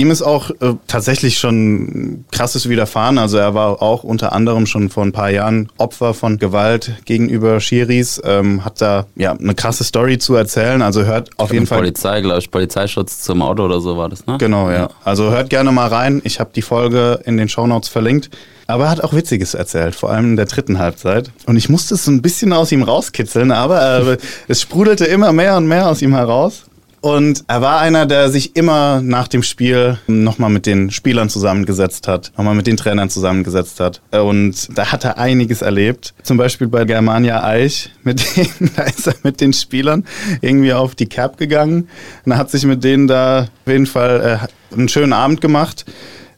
Ihm ist auch äh, tatsächlich schon krasses widerfahren. Also er war auch unter anderem schon vor ein paar Jahren Opfer von Gewalt gegenüber Schiris. Ähm, hat da ja eine krasse Story zu erzählen. Also hört auf jeden Fall. Polizei, glaube ich, Polizeischutz zum Auto oder so war das, ne? Genau, ja. Also hört gerne mal rein. Ich habe die Folge in den Shownotes verlinkt. Aber er hat auch Witziges erzählt, vor allem in der dritten Halbzeit. Und ich musste es so ein bisschen aus ihm rauskitzeln, aber äh, es sprudelte immer mehr und mehr aus ihm heraus. Und er war einer, der sich immer nach dem Spiel nochmal mit den Spielern zusammengesetzt hat, nochmal mit den Trainern zusammengesetzt hat. Und da hat er einiges erlebt. Zum Beispiel bei Germania Eich, mit denen, da ist er mit den Spielern irgendwie auf die Cap gegangen. Und er hat sich mit denen da auf jeden Fall äh, einen schönen Abend gemacht.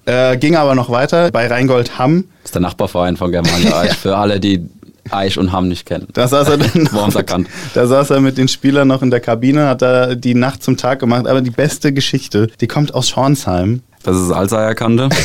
Äh, ging aber noch weiter bei Rheingold Hamm. Das ist der Nachbarverein von Germania Eich. Für alle, die Eich und Hamm nicht kennen. Da saß er dann noch, erkannt. Da saß er mit den Spielern noch in der Kabine, hat da die Nacht zum Tag gemacht. Aber die beste Geschichte, die kommt aus Schornsheim. Das ist Alzheimer-Kante.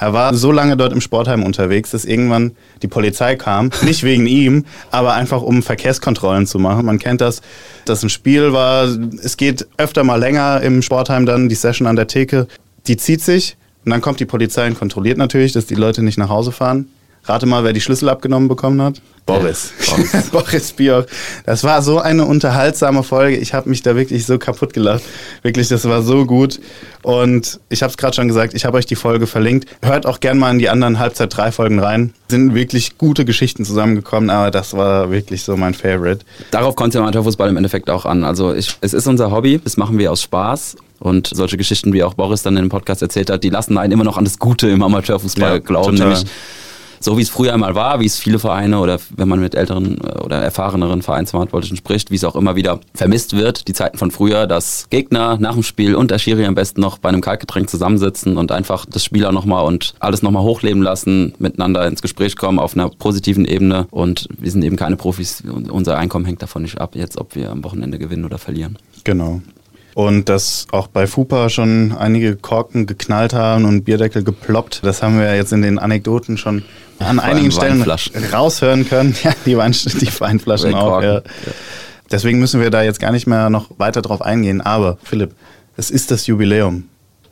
Er war so lange dort im Sportheim unterwegs, dass irgendwann die Polizei kam. Nicht wegen ihm, aber einfach um Verkehrskontrollen zu machen. Man kennt das, dass ein Spiel war. Es geht öfter mal länger im Sportheim dann, die Session an der Theke. Die zieht sich und dann kommt die Polizei und kontrolliert natürlich, dass die Leute nicht nach Hause fahren. Rate mal, wer die Schlüssel abgenommen bekommen hat. Boris. Boris, Boris Bioch. Das war so eine unterhaltsame Folge. Ich habe mich da wirklich so kaputt gelacht. Wirklich, das war so gut. Und ich habe es gerade schon gesagt, ich habe euch die Folge verlinkt. Hört auch gern mal in die anderen Halbzeit drei Folgen rein. Sind wirklich gute Geschichten zusammengekommen, aber das war wirklich so mein Favorite. Darauf kommt der Amateurfußball im Endeffekt auch an. Also ich, es ist unser Hobby, das machen wir aus Spaß. Und solche Geschichten, wie auch Boris dann in dem Podcast erzählt hat, die lassen einen immer noch an das Gute im Amateurfußball ja, glauben. Total. Nämlich so wie es früher einmal war, wie es viele Vereine oder wenn man mit älteren äh, oder erfahreneren Vereinsverantwortlichen spricht, wie es auch immer wieder vermisst wird, die Zeiten von früher, dass Gegner nach dem Spiel und der Schiri am besten noch bei einem Kaltgetränk zusammensitzen und einfach das Spieler nochmal und alles nochmal hochleben lassen, miteinander ins Gespräch kommen auf einer positiven Ebene und wir sind eben keine Profis, unser Einkommen hängt davon nicht ab, jetzt ob wir am Wochenende gewinnen oder verlieren. Genau. Und dass auch bei FUPA schon einige Korken geknallt haben und Bierdeckel geploppt. Das haben wir jetzt in den Anekdoten schon an einigen Stellen raushören können. Ja, die, Wein, die Weinflaschen auch. Ja. Deswegen müssen wir da jetzt gar nicht mehr noch weiter drauf eingehen. Aber Philipp, es ist das Jubiläum.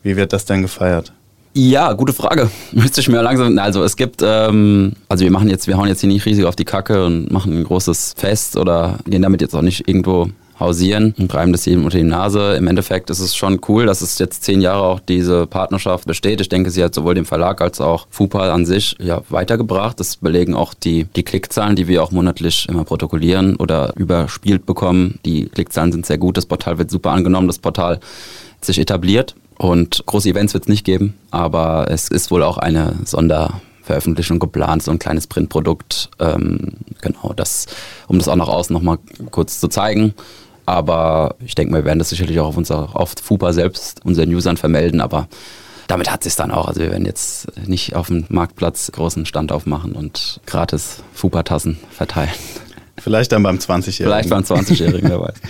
Wie wird das denn gefeiert? Ja, gute Frage. Müsste ich mir langsam. Also es gibt, ähm, also wir machen jetzt, wir hauen jetzt hier nicht riesig auf die Kacke und machen ein großes Fest oder gehen damit jetzt auch nicht irgendwo hausieren und reiben das jedem unter die Nase. Im Endeffekt ist es schon cool, dass es jetzt zehn Jahre auch diese Partnerschaft besteht. Ich denke, sie hat sowohl dem Verlag als auch FUPA an sich ja, weitergebracht. Das belegen auch die, die Klickzahlen, die wir auch monatlich immer protokollieren oder überspielt bekommen. Die Klickzahlen sind sehr gut. Das Portal wird super angenommen. Das Portal hat sich etabliert und große Events wird es nicht geben, aber es ist wohl auch eine Sonder Veröffentlichung geplant, so ein kleines Printprodukt. Ähm, genau, das, um das auch nach außen nochmal kurz zu zeigen. Aber ich denke, wir werden das sicherlich auch auf, unser, auf FUPA selbst unseren Usern vermelden, aber damit hat es dann auch. Also wir werden jetzt nicht auf dem Marktplatz großen Stand aufmachen und gratis FUPA-Tassen verteilen. Vielleicht dann beim 20-Jährigen. Vielleicht beim 20-Jährigen, wer weiß.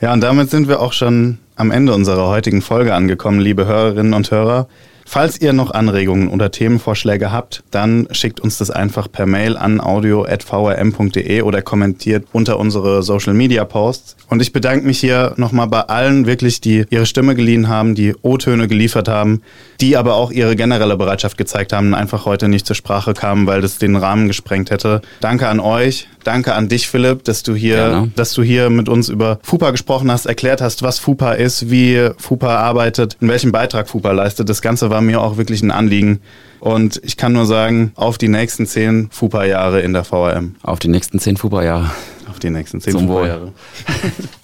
Ja, und damit sind wir auch schon am Ende unserer heutigen Folge angekommen, liebe Hörerinnen und Hörer. Falls ihr noch Anregungen oder Themenvorschläge habt, dann schickt uns das einfach per Mail an audio.vrm.de oder kommentiert unter unsere Social Media Posts. Und ich bedanke mich hier nochmal bei allen wirklich, die ihre Stimme geliehen haben, die O-Töne geliefert haben, die aber auch ihre generelle Bereitschaft gezeigt haben, einfach heute nicht zur Sprache kamen, weil das den Rahmen gesprengt hätte. Danke an euch. Danke an dich, Philipp, dass du hier, Gerne. dass du hier mit uns über FUPA gesprochen hast, erklärt hast, was FUPA ist, wie FUPA arbeitet, in welchem Beitrag FUPA leistet. Das Ganze war mir auch wirklich ein Anliegen. Und ich kann nur sagen, auf die nächsten zehn FUPA-Jahre in der VRM. Auf die nächsten zehn FUPA-Jahre. Auf die nächsten zehn FUPA-Jahre.